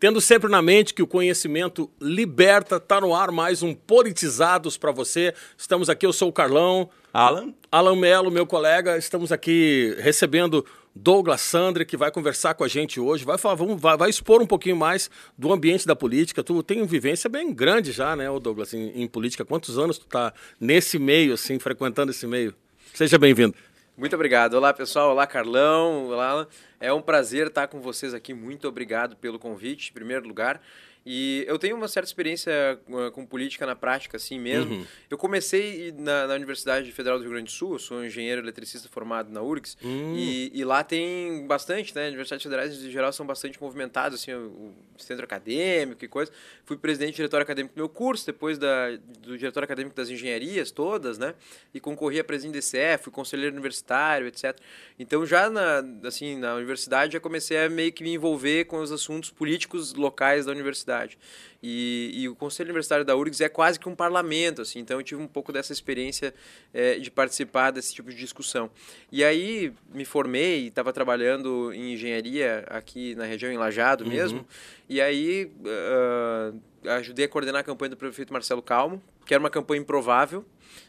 Tendo sempre na mente que o conhecimento liberta, está no ar mais um Politizados para você. Estamos aqui, eu sou o Carlão. Alan. Alan Melo, meu colega. Estamos aqui recebendo Douglas Sandre, que vai conversar com a gente hoje. Vai, falar, vamos, vai, vai expor um pouquinho mais do ambiente da política. Tu tem uma vivência bem grande já, né, Douglas, em, em política. Quantos anos tu está nesse meio, assim, frequentando esse meio? Seja bem-vindo. Muito obrigado. Olá, pessoal. Olá, Carlão. Olá, é um prazer estar com vocês aqui. Muito obrigado pelo convite, em primeiro lugar. E eu tenho uma certa experiência uh, com política na prática, assim mesmo. Uhum. Eu comecei na, na, Universidade Federal do Rio Grande do Sul, eu sou engenheiro eletricista formado na URGS, uhum. e, e, lá tem bastante, né? Universidades federais, em geral, são bastante movimentadas, assim, o, centro acadêmico e coisa. Fui presidente do diretório acadêmico do meu curso, depois da, do diretório acadêmico das engenharias todas, né? E concorri a presidente do DCE, fui conselheiro universitário, etc. Então, já na, assim, na universidade, já comecei a meio que me envolver com os assuntos políticos locais da universidade universidade. E, e, o Conselho Universitário da URGS é quase que um parlamento, assim, então eu tive um pouco dessa experiência é, de participar desse tipo de discussão. E aí me formei, estava trabalhando em engenharia aqui na região, em Lajado uhum. mesmo, e aí uh, ajudei a coordenar a campanha do prefeito Marcelo Calmo, que era uma campanha improvável,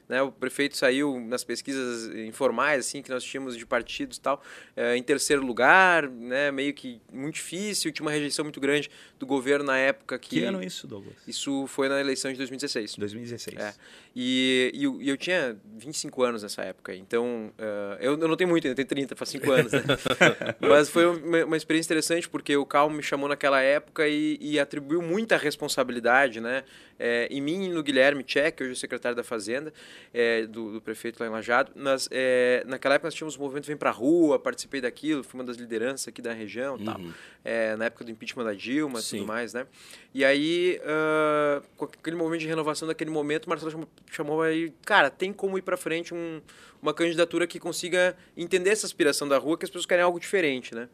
né? O prefeito saiu nas pesquisas informais assim que nós tínhamos de partidos e tal, é, em terceiro lugar, né? meio que muito difícil, tinha uma rejeição muito grande do governo na época que... Que ano isso, Douglas? Isso foi na eleição de 2016. 2016. É. E, e, eu, eu tinha 25 anos nessa época, então uh, eu, eu não tenho muito, eu tenho 30, faz 5 anos, né? Mas foi uma, uma, experiência interessante porque o Calmo me chamou naquela época e, e atribuiu muita responsabilidade, né? É, em mim e no Guilherme Tchek, hoje o secretário da Fazenda, é, do, do, prefeito lá em Lajado. Nós, é, naquela época nós tínhamos o movimento Vem Pra Rua, participei daquilo, fui uma das lideranças aqui da região uhum. tal. É, na época do impeachment da Dilma e tudo mais, né? E aí, uh, com aquele movimento de renovação daquele momento, o Marcelo chamou, chamou aí, cara, tem como ir para frente um, uma candidatura que consiga entender essa aspiração da rua, que as pessoas querem algo diferente, né?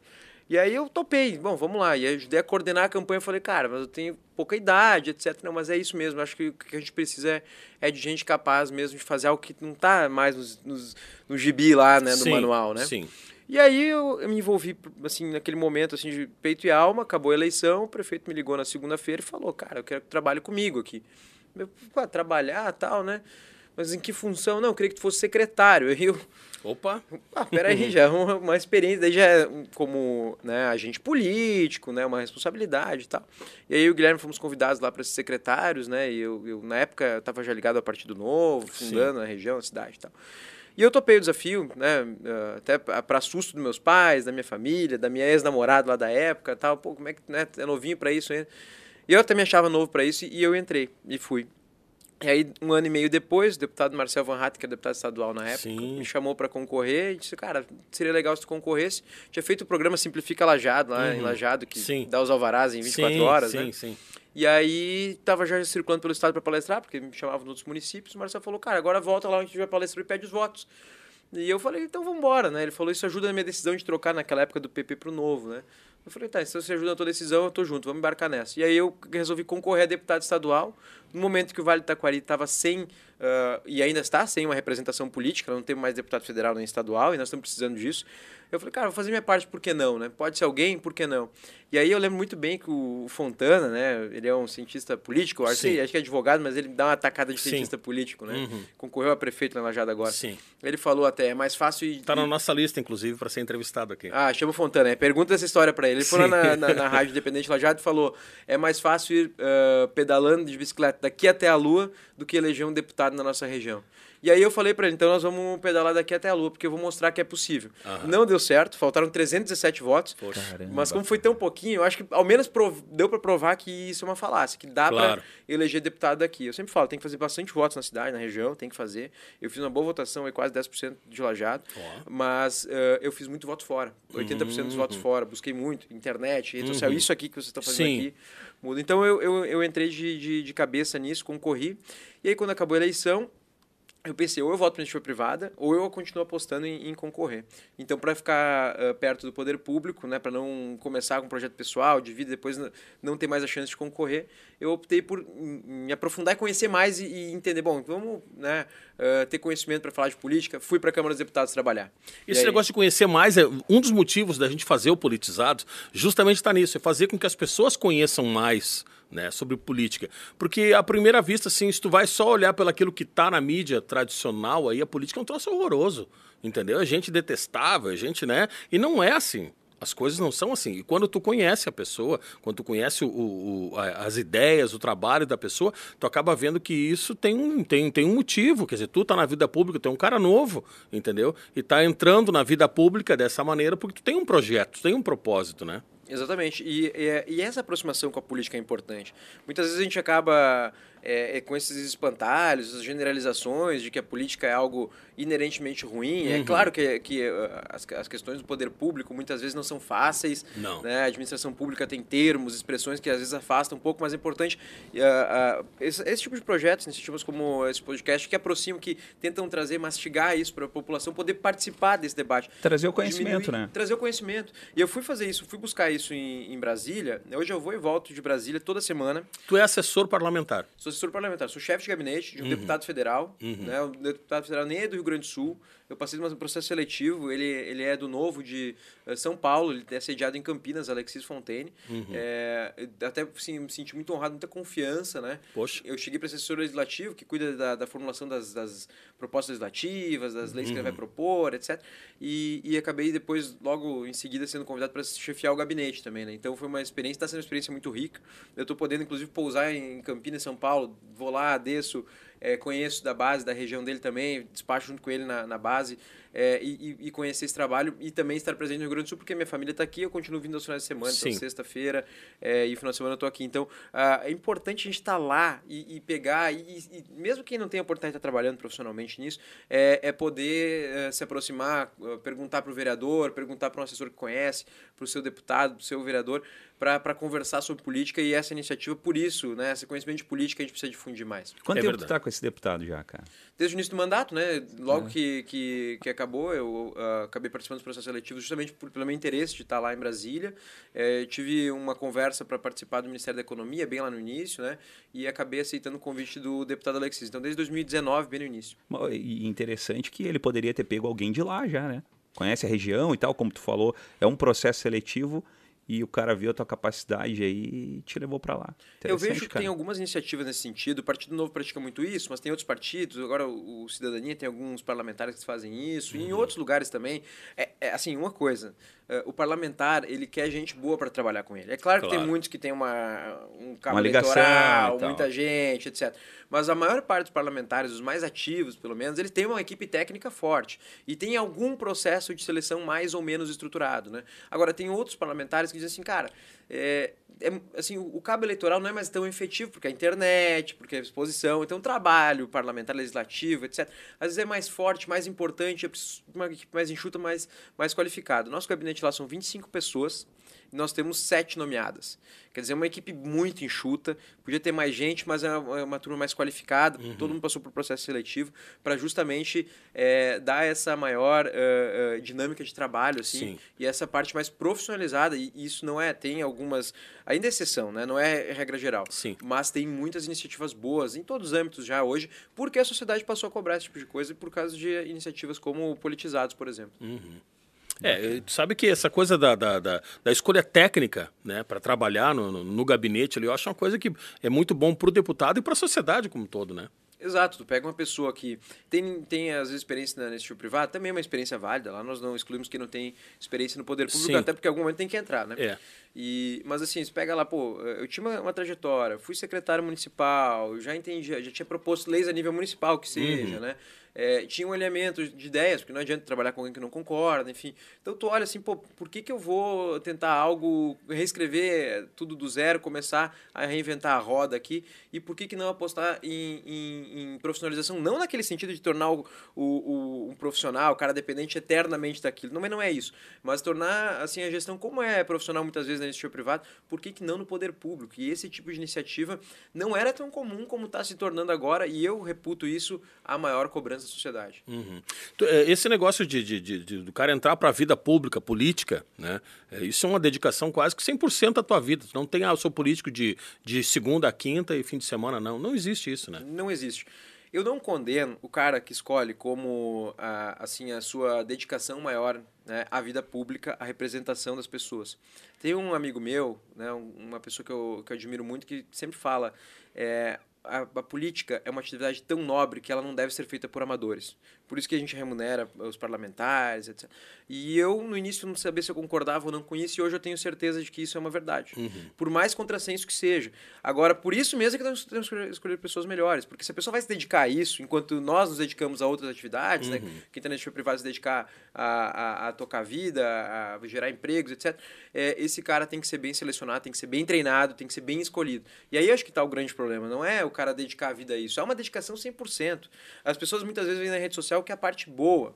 E aí eu topei, bom, vamos lá. E ajudei a coordenar a campanha. Falei, cara, mas eu tenho pouca idade, etc. Não, mas é isso mesmo. Acho que o que a gente precisa é, é de gente capaz mesmo de fazer algo que não está mais nos, nos, no gibi lá, né, no sim, manual, né? Sim. E aí eu, eu, me envolvi, assim, naquele momento, assim, de peito e alma. Acabou a eleição, o prefeito me ligou na segunda-feira e falou, cara, eu quero que trabalhe comigo aqui. Eu, trabalhar tal, né? Mas em que função? Não, eu queria que tu fosse secretário. Eu Opa! Ah, peraí, já é uma, uma experiência, daí já é como né, agente político, né, uma responsabilidade e tal. E aí o Guilherme fomos convidados lá para ser secretários, né, e eu, eu na época estava já ligado ao Partido Novo, fundando Sim. a região, a cidade e tal. E eu topei o desafio, né, até para susto dos meus pais, da minha família, da minha ex-namorada lá da época tal, pô, como é que, né, é novinho para isso ainda. E eu até me achava novo para isso e eu entrei e fui. E aí, um ano e meio depois, o deputado Marcel Van Hatt, que é deputado estadual na época, Sim. me chamou para concorrer e disse, cara, seria legal se tu concorresse. Tinha feito o programa Simplifica Lajado, lá uhum. em Lajado, que sim. dá os alvarás em 24 sim, horas, sim, né? Sim, sim. E aí, estava já circulando pelo estado para palestrar, porque me chamavam de outros municípios. O Marcel falou, cara, agora volta lá onde tiver palestra e pede os votos. E eu falei, então vamos embora, né? Ele falou, isso ajuda na minha decisão de trocar naquela época do PP pro novo, né? Eu falei, tá, se você ajuda na tua decisão, eu tô junto, vamos embarcar nessa. E aí eu resolvi concorrer a deputado estadual, no momento que o Vale do Taquari estava sem, uh, e ainda está sem uma representação política, não temos mais deputado federal nem estadual, e nós estamos precisando disso. Eu falei, cara, vou fazer minha parte, por que não, né? Pode ser alguém, por que não? E aí eu lembro muito bem que o Fontana, né? Ele é um cientista político, acho, que, acho que é advogado, mas ele dá uma atacada de cientista Sim. político, né? Uhum. Concorreu a prefeito na Lajada agora. Sim. Ele falou até, é mais fácil... Está na nossa lista, inclusive, para ser entrevistado aqui. Ah, chama o Fontana, é, pergunta essa história para ele. Ele foi lá na, na, na Rádio Independente Lajada e falou, é mais fácil ir uh, pedalando de bicicleta daqui até a Lua do que eleger um deputado na nossa região. E aí eu falei para ele, então nós vamos pedalar daqui até a Lua, porque eu vou mostrar que é possível. Uhum. Não deu certo, faltaram 317 votos. Mas como foi tão pouquinho, eu acho que ao menos prov... deu para provar que isso é uma falácia, que dá claro. para eleger deputado daqui. Eu sempre falo, tem que fazer bastante votos na cidade, na região, tem que fazer. Eu fiz uma boa votação, aí quase 10% de lajado, oh. mas uh, eu fiz muito voto fora. 80% uhum. dos votos fora, busquei muito, internet, rede uhum. social, isso aqui que você está fazendo Sim. aqui muda. Então eu, eu, eu entrei de, de, de cabeça nisso, concorri. E aí quando acabou a eleição, eu pensei, ou eu voto para iniciativa privada, ou eu continuo apostando em, em concorrer. Então, para ficar uh, perto do poder público, né, para não começar com um projeto pessoal, de vida, depois não ter mais a chance de concorrer, eu optei por me aprofundar e conhecer mais e, e entender, bom, vamos né, uh, ter conhecimento para falar de política. Fui para a Câmara dos Deputados trabalhar. Esse negócio de conhecer mais, é um dos motivos da gente fazer o Politizados justamente está nisso, é fazer com que as pessoas conheçam mais né, sobre política. Porque à primeira vista, assim, se tu vai só olhar pelo aquilo que está na mídia tradicional, aí a política é um troço horroroso, entendeu? A gente detestável, a gente, né? E não é assim. As coisas não são assim. E quando tu conhece a pessoa, quando tu conhece o, o, as ideias, o trabalho da pessoa, tu acaba vendo que isso tem um, tem, tem um motivo. Quer dizer, tu tá na vida pública, tu é um cara novo, entendeu? E tá entrando na vida pública dessa maneira porque tu tem um projeto, tu tem um propósito, né? Exatamente. E, e, e, essa aproximação com a política é importante. Muitas vezes a gente acaba é, é, com esses espantalhos, as generalizações de que a política é algo inerentemente ruim. É uhum. É claro que, que uh, as, as questões do poder público muitas vezes não são fáceis. Não. Né? A administração pública tem termos, expressões que às vezes afastam um pouco, mas é importante uh, uh, esse, esse, tipo de projetos, iniciativas como esse podcast, que aproximam, que tentam trazer, mastigar isso para a população poder participar desse debate. Trazer o conhecimento, diminuir, né? Trazer o conhecimento. E eu fui fazer isso, fui buscar isso em, em Brasília. Hoje eu vou e volto de Brasília toda semana. Tu é assessor parlamentar? Sou assessor parlamentar, sou chefe de gabinete de um uhum. deputado federal. Uhum. Né? O deputado federal nem é do Rio Grande do Sul. Eu passei um processo seletivo, ele, ele é do Novo de uh, São Paulo, ele é sediado em Campinas, Alexis Fontaine. Uhum. É, até assim, me senti muito honrado, muita confiança, né? Poxa. Eu cheguei para assessor legislativo, que cuida da, da formulação das, das, propostas legislativas, das leis que ele vai uhum. propor, etc. E, e acabei depois, logo em seguida, sendo convidado para chefiar o gabinete também, né? Então foi uma experiência, está sendo uma experiência muito rica. Eu estou podendo, inclusive, pousar em Campinas, São Paulo, vou lá, desço, é, conheço da base, da região dele também, despacho junto com ele na, na base é, e, e, conhecer esse trabalho e também estar presente no Rio Grande do Sul, porque minha família está aqui, eu continuo vindo aos finais de semana, então sexta-feira é, e final de semana eu estou aqui. Então ah, é importante a gente estar tá lá e, e pegar, e, e, mesmo quem não tem a oportunidade de estar trabalhando profissionalmente nisso, é, é poder é, se aproximar, perguntar para o vereador, perguntar para um assessor que conhece, para o seu deputado, para o seu vereador, para conversar sobre política e essa iniciativa, por isso, né, esse conhecimento de política a gente precisa difundir mais. Quanto é tempo verdade. tu está com esse deputado já, cara? Desde o início do mandato, né? Logo é. que, que, que acabou, eu uh, acabei participando dos processos seletivos justamente por, pelo meu interesse de estar lá em Brasília. É, tive uma conversa para participar do Ministério da Economia, bem lá no início, né? E acabei aceitando o convite do deputado Alexis. Então, desde 2019, bem no início. E interessante que ele poderia ter pego alguém de lá já, né? Conhece a região e tal, como tu falou, é um processo seletivo e o cara viu a tua capacidade aí e te levou para lá. Eu vejo que cara. tem algumas iniciativas nesse sentido. O Partido Novo pratica muito isso, mas tem outros partidos. Agora o, Cidadania tem alguns parlamentares que fazem isso. Uhum. E em uhum. outros lugares também. É, é assim, uma coisa. Uh, o parlamentar, ele quer gente boa para trabalhar com ele. É claro, claro, que tem muitos que tem uma, um cabo uma eleitoral, muita gente, etc. Mas a maior parte dos parlamentares, os mais ativos, pelo menos, eles têm uma equipe técnica forte. E tem algum processo de seleção mais ou menos estruturado. Né? Agora, tem outros parlamentares que dizem assim, cara, é, é, assim, o, cabo eleitoral não é mais tão efetivo, porque a internet, porque a exposição, então o trabalho parlamentar, legislativo, etc. Às vezes é mais forte, mais importante, é uma equipe mais enxuta, mais, mais qualificada. Nosso gabinete lá são 25 pessoas, e nós temos sete nomeadas. Quer dizer, é uma equipe muito enxuta, podia ter mais gente, mas é uma, é uma turma mais qualificada, uhum. todo mundo passou por processo seletivo, para justamente é, dar essa maior uh, uh, dinâmica de trabalho, assim, Sim. e essa parte mais profissionalizada, e isso não é, tem algumas, ainda é exceção, né? não é regra geral, Sim. mas tem muitas iniciativas boas em todos os âmbitos já hoje, porque a sociedade passou a cobrar esse tipo de coisa por causa de iniciativas como Politizados, por exemplo. Uhum. É, tu sabe que essa coisa da, da, da, da escolha técnica né, para trabalhar no, no, no, gabinete, ali, eu acho uma coisa que é muito bom para o deputado e para a sociedade como um todo, né? Exato, tu pega uma pessoa que tem, tem às vezes experiência nesse tipo privado, também é uma experiência válida, lá nós não excluímos que não tem experiência no poder público, Sim. até porque em algum momento tem que entrar, né? É. E, mas assim, você pega lá, pô, eu tinha uma, uma, trajetória, fui secretário municipal, já entendi, já tinha proposto leis a nível municipal que seja, uhum. né? É, tinha um de ideias, porque não adianta trabalhar com alguém que não concorda, enfim. Então tu olha assim, pô, por que, que eu vou tentar algo, reescrever tudo do zero, começar a reinventar a roda aqui, e por que, que não apostar em, em, em profissionalização? Não naquele sentido de tornar o, o, um profissional, o cara dependente eternamente daquilo, não, mas não é isso, mas tornar assim a gestão, como é profissional muitas vezes na iniciativa privada, por que, que não no poder público? E esse tipo de iniciativa não era tão comum como está se tornando agora, e eu reputo isso a maior cobrança da sociedade. Uhum. Esse negócio de, de, de, de do cara entrar para a vida pública, política, né? É, isso é uma dedicação quase que 100% da tua vida. Tu não tem, ah, eu sou político de, de segunda a quinta e fim de semana, não. Não existe isso, né? Não existe. Eu não condeno o cara que escolhe como a, assim a sua dedicação maior né, à vida pública, à representação das pessoas. Tem um amigo meu, né, uma pessoa que eu, que eu admiro muito, que sempre fala é, a, a, política é uma atividade tão nobre que ela não deve ser feita por amadores. Por isso que a gente remunera os parlamentares, etc. E eu, no início, não sabia se eu concordava ou não com isso, e hoje eu tenho certeza de que isso é uma verdade. Uhum. Por mais contrassenso que seja. Agora, por isso mesmo é que nós temos que escolher pessoas melhores. Porque se a pessoa vai se dedicar a isso, enquanto nós nos dedicamos a outras atividades, né? uhum. né? quem está na iniciativa privada se dedicar a, a, a, tocar vida, a gerar empregos, etc., é, esse cara tem que ser bem selecionado, tem que ser bem treinado, tem que ser bem escolhido. E aí acho que está o grande problema. Não é o cara dedicar a vida a isso, é uma dedicação 100%. As pessoas muitas vezes vêm na rede social que é a parte boa.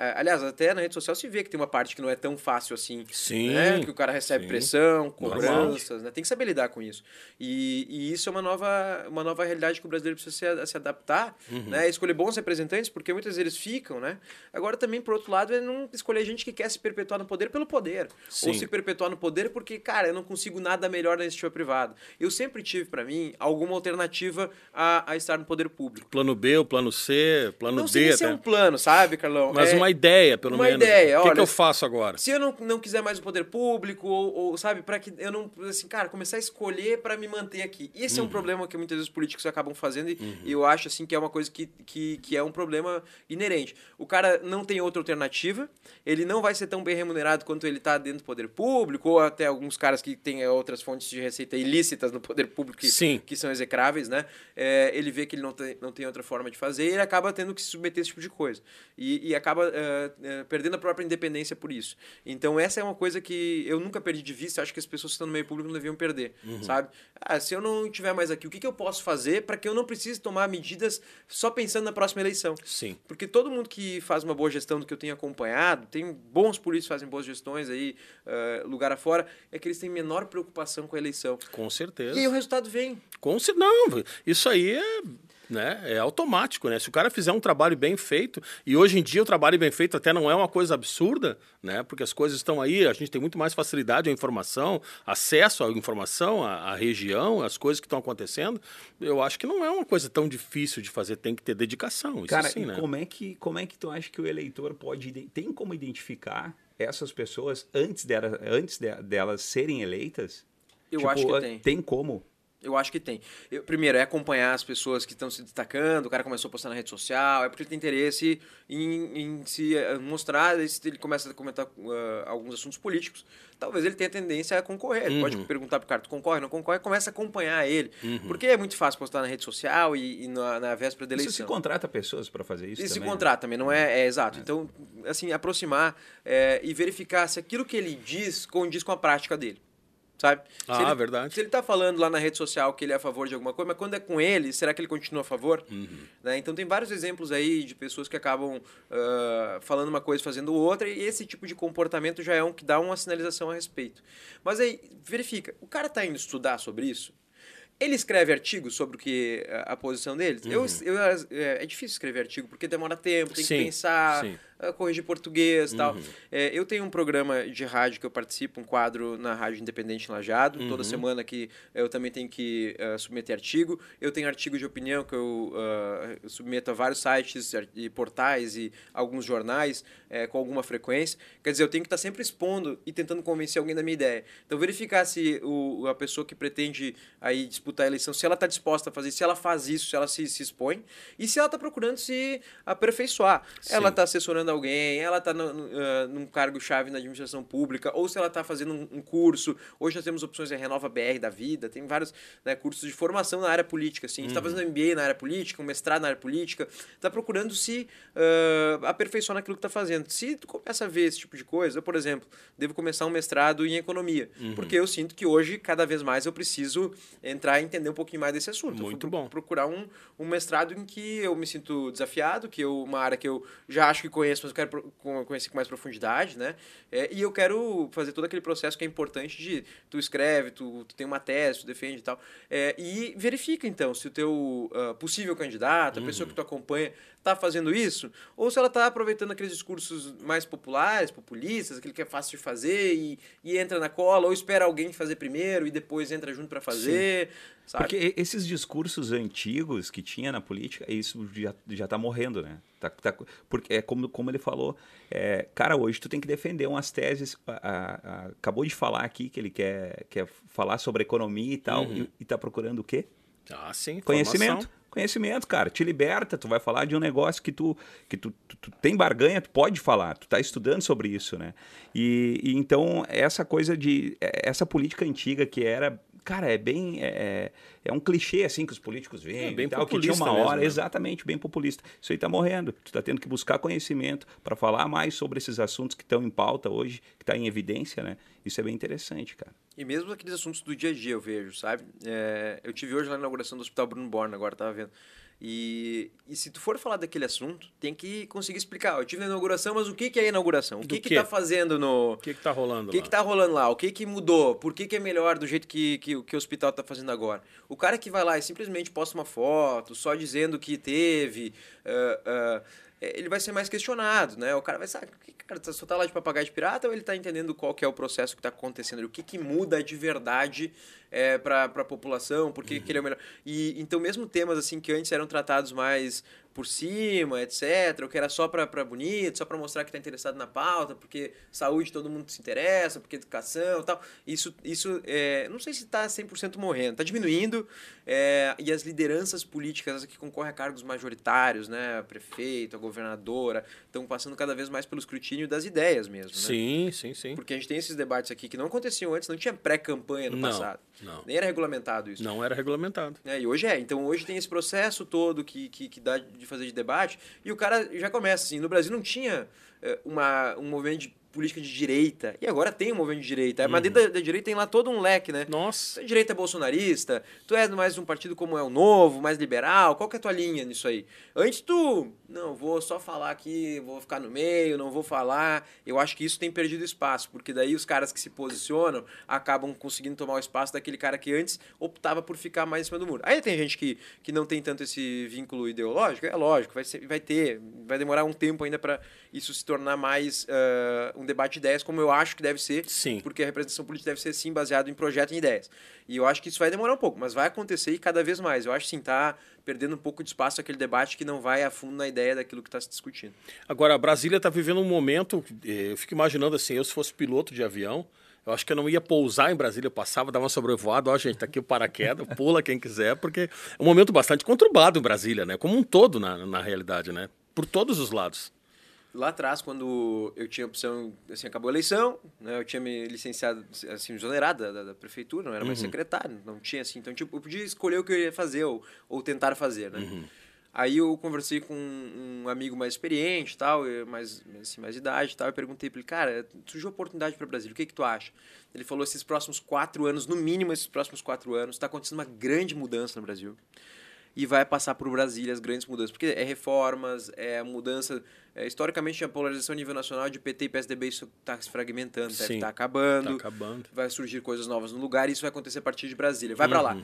É, aliás, até na rede social se vê que tem uma parte que não é tão fácil assim. Sim. Né? Que o cara recebe sim. pressão, cobranças, né? Tem que saber lidar com isso. E, e, isso é uma nova, uma nova realidade que o brasileiro precisa se, se adaptar, uhum. né? Escolher bons representantes, porque muitas vezes eles ficam, né? Agora também, por outro lado, é não escolher gente que quer se perpetuar no poder pelo poder. Sim. Ou se perpetuar no poder porque, cara, eu não consigo nada melhor na iniciativa privada. Eu sempre tive, para mim, alguma alternativa a, a estar no poder público. Plano B, o plano C, plano não D. Não sei se é um plano, sabe, Carlão? Mas é... uma ideia, pelo uma menos. Uma ideia. O que, olha, que eu faço agora? Se eu não, não quiser mais o poder público, ou, ou sabe, para que eu não. Assim, cara, começar a escolher para me manter aqui. Esse uhum. é um uhum. problema que muitas vezes os políticos acabam fazendo e uhum. eu acho, assim, que é uma coisa que, que, que é um problema inerente. O cara não tem outra alternativa, ele não vai ser tão bem remunerado quanto ele está dentro do poder público, ou até alguns caras que têm outras fontes de receita ilícitas no poder público que, Sim. que são execráveis, né? É, ele vê que ele não tem, não tem outra forma de fazer e ele acaba tendo que se submeter a esse tipo de coisa. E, e acaba uh, uh, perdendo a própria independência por isso. Então, essa é uma coisa que eu nunca perdi de vista, acho que as pessoas que estão no meio público não deviam perder, uhum. sabe? Ah, se eu não estiver mais aqui, o que, que eu posso fazer para que eu não precise tomar medidas só pensando na próxima eleição? Sim. Porque todo mundo que faz uma boa gestão do que eu tenho acompanhado, tem bons políticos que fazem boas gestões aí, uh, lugar afora, é que eles têm menor preocupação com a eleição. Com certeza. E aí o resultado vem. Com Não, isso aí é né? É automático, né? Se o cara fizer um trabalho bem feito, e hoje em dia o trabalho bem feito até não é uma coisa absurda, né? Porque as coisas estão aí, a gente tem muito mais facilidade à informação, acesso à informação, à, à região, às coisas que estão acontecendo. Eu acho que não é uma coisa tão difícil de fazer, tem que ter dedicação. Cara, sim, né? como é que como é que tu acha que o eleitor pode tem como identificar essas pessoas antes delas, antes de, delas serem eleitas? Eu tipo, acho que tem. Tem como? Eu acho que tem. Eu, primeiro, é acompanhar as pessoas que estão se destacando, o cara começou a postar na rede social, é porque ele tem interesse em, em se eh, mostrar, ele começa a comentar uh, alguns assuntos políticos, talvez ele tenha tendência a concorrer. Ele uhum. pode perguntar pro cara, tu concorre, não concorre, começa a acompanhar ele. Uhum. Porque é muito fácil postar na rede social e, e na, na, véspera da eleição. Isso se contrata pessoas para fazer isso Isso também, se contrata né? também, não é, é exato. É. Então, assim, aproximar é, e verificar se aquilo que ele diz condiz com a prática dele sabe? Ah, ele, verdade. Se ele está falando lá na rede social que ele é a favor de alguma coisa, mas quando é com ele, será que ele continua a favor? Uhum. Né? Então tem vários exemplos aí de pessoas que acabam uh, falando uma coisa, fazendo outra, e esse tipo de comportamento já é um que dá uma sinalização a respeito. Mas aí, verifica, o cara está indo estudar sobre isso? Ele escreve artigos sobre o que a, a posição dele? Uhum. Eu, eu, é, é, difícil escrever artigo, porque demora tempo, tem sim, que pensar... Sim corrigir português e uhum. tal. É, eu tenho um programa de rádio que eu participo, um quadro na Rádio Independente Lajado. Uhum. Toda semana que eu também tenho que uh, submeter artigo. Eu tenho artigo de opinião que eu uh, submeto a vários sites e portais e alguns jornais uh, com alguma frequência. Quer dizer, eu tenho que estar sempre expondo e tentando convencer alguém da minha ideia. Então, verificar se o, a pessoa que pretende aí disputar a eleição, se ela está disposta a fazer, se ela faz isso, se ela se, se expõe e se ela está procurando se aperfeiçoar. Sim. Ela está assessorando alguém, ela está uh, num cargo-chave na administração pública, ou se ela está fazendo um, um, curso. Hoje nós temos opções, a Renova BR da Vida, tem vários né, cursos de formação na área política. Assim. A gente está uhum. fazendo MBA na área política, um mestrado na área política, está procurando se uh, aperfeiçoar naquilo que está fazendo. Se tu começa a ver esse tipo de coisa, eu, por exemplo, devo começar um mestrado em economia, uhum. porque eu sinto que hoje, cada vez mais, eu preciso entrar e entender um pouquinho mais desse assunto. Muito bom. Procurar um, um mestrado em que eu me sinto desafiado, que eu, uma área que eu já acho que conheço, mas eu quero conhecer com mais profundidade, né? É, e eu quero fazer todo aquele processo que é importante de tu escreve, tu, tu tem uma tese, tu defende e tal. É, e verifica, então, se o teu uh, possível candidato, a uhum. pessoa que tu acompanha, está fazendo isso, ou se ela está aproveitando aqueles discursos mais populares, populistas, aquele que é fácil de fazer e, e entra na cola, ou espera alguém fazer primeiro e depois entra junto para fazer. Porque esses discursos antigos que tinha na política, isso já, já tá morrendo, né? Tá, tá, porque é como, como ele falou, é, cara, hoje tu tem que defender umas teses. A, a, a, acabou de falar aqui que ele quer, quer falar sobre economia e tal, uhum. e, e tá procurando o quê? Ah, sim, Conhecimento. Conhecimento, cara, te liberta, tu vai falar de um negócio que tu que tu, tu, tu tem barganha, tu pode falar, tu tá estudando sobre isso, né? E, e, então essa coisa de é, essa política antiga que era cara, é bem. É, é, é um clichê assim que os políticos veem. É bem tal, que tinha uma hora, mesmo, né? exatamente, bem populista. Isso aí está morrendo. Tu está tendo que buscar conhecimento para falar mais sobre esses assuntos que estão em pauta hoje, que está em evidência, né? Isso é bem interessante, cara. E mesmo aqueles assuntos do dia a dia eu vejo, sabe? É, eu tive hoje lá na inauguração do Hospital Bruno Born, agora tava vendo. E, e se tu for falar daquele assunto, tem que conseguir explicar. Eu tive na inauguração, mas o que, que é a inauguração? O que, que tá fazendo no. O que, que tá rolando O que, lá? que tá rolando lá? O que, que mudou? Por que, que é melhor do jeito que, que, que o hospital tá fazendo agora? O cara que vai lá e simplesmente posta uma foto, só dizendo que teve. Uh, uh, ele vai ser mais questionado, né? O cara vai saber, cara, só tá lá de papagaio de pirata ou ele tá entendendo qual que é o processo que tá acontecendo? O que que muda de verdade é, para a população, por que, uhum. que ele é o melhor. E, então, mesmo temas assim que antes eram tratados mais por cima, etc., ou que era só para bonito, só para mostrar que está interessado na pauta, porque saúde todo mundo se interessa, porque educação tal. Isso, isso é, não sei se está 100% morrendo, está diminuindo, é, e as lideranças políticas que concorrem a cargos majoritários, né, a prefeito, a governadora, estão passando cada vez mais pelo escrutínio das ideias mesmo. Né? Sim, sim, sim. Porque a gente tem esses debates aqui que não aconteciam antes, não tinha pré-campanha no não. passado. Não. Nem era regulamentado isso. Não era regulamentado. É, e hoje é. Então hoje tem esse processo todo que, que, que dá de fazer de debate e o cara já começa assim. No Brasil não tinha eh, uma, um movimento de política de direita. E agora tem um movimento de direita. Uhum. Mas dentro da, da, direita tem lá todo um leque, né? Nossa. A direita é bolsonarista, tu é mais um partido como é o Novo, mais liberal. Qual que é a tua linha nisso aí? Antes tu, não, vou só falar aqui, vou ficar no meio, não vou falar. Eu acho que isso tem perdido espaço, porque daí os caras que se posicionam acabam conseguindo tomar o espaço daquele cara que antes optava por ficar mais em cima do muro. Aí tem gente que, que não tem tanto esse vínculo ideológico, é lógico, vai, ser, vai ter, vai demorar um tempo ainda para isso se tornar mais uh, um debate de ideias, como eu acho que deve ser. Sim. Porque a representação política deve ser, sim, baseada em projeto e ideias. E eu acho que isso vai demorar um pouco, mas vai acontecer e cada vez mais. Eu acho, sim, tá perdendo um pouco de espaço aquele debate que não vai a fundo na ideia daquilo que está se discutindo. Agora, a Brasília está vivendo um momento, eh, eu fico imaginando assim, eu se fosse piloto de avião, eu acho que eu não ia pousar em Brasília, eu passava, dava uma sobrevoada, ó, gente, tá aqui o paraquedas, pula quem quiser, porque é um momento bastante conturbado em Brasília, né? Como um todo, na, na realidade, né? Por todos os lados lá atrás, quando eu tinha opção, assim, acabou a eleição, né, eu tinha me licenciado, assim, exonerado da, da, da prefeitura, não era mais uhum. secretário, não tinha assim, então tipo, eu podia escolher o que eu ia fazer ou, ou tentar fazer, né? Uhum. Aí eu conversei com um amigo mais experiente, tal, mais assim, mais idade, tal, e perguntei para ele, cara, surgiu oportunidade para o Brasil, o que que tu acha? Ele falou esses próximos quatro anos, no mínimo esses próximos quatro anos, está acontecendo uma grande mudança no Brasil e vai passar por Brasília as grandes mudanças, porque é reformas, é mudança. É, historicamente, a polarização a nível nacional de PT e PSDB está se fragmentando, deve estar tá acabando, tá acabando. Vai surgir coisas novas no lugar e isso vai acontecer a partir de Brasília. Vai uhum. para lá.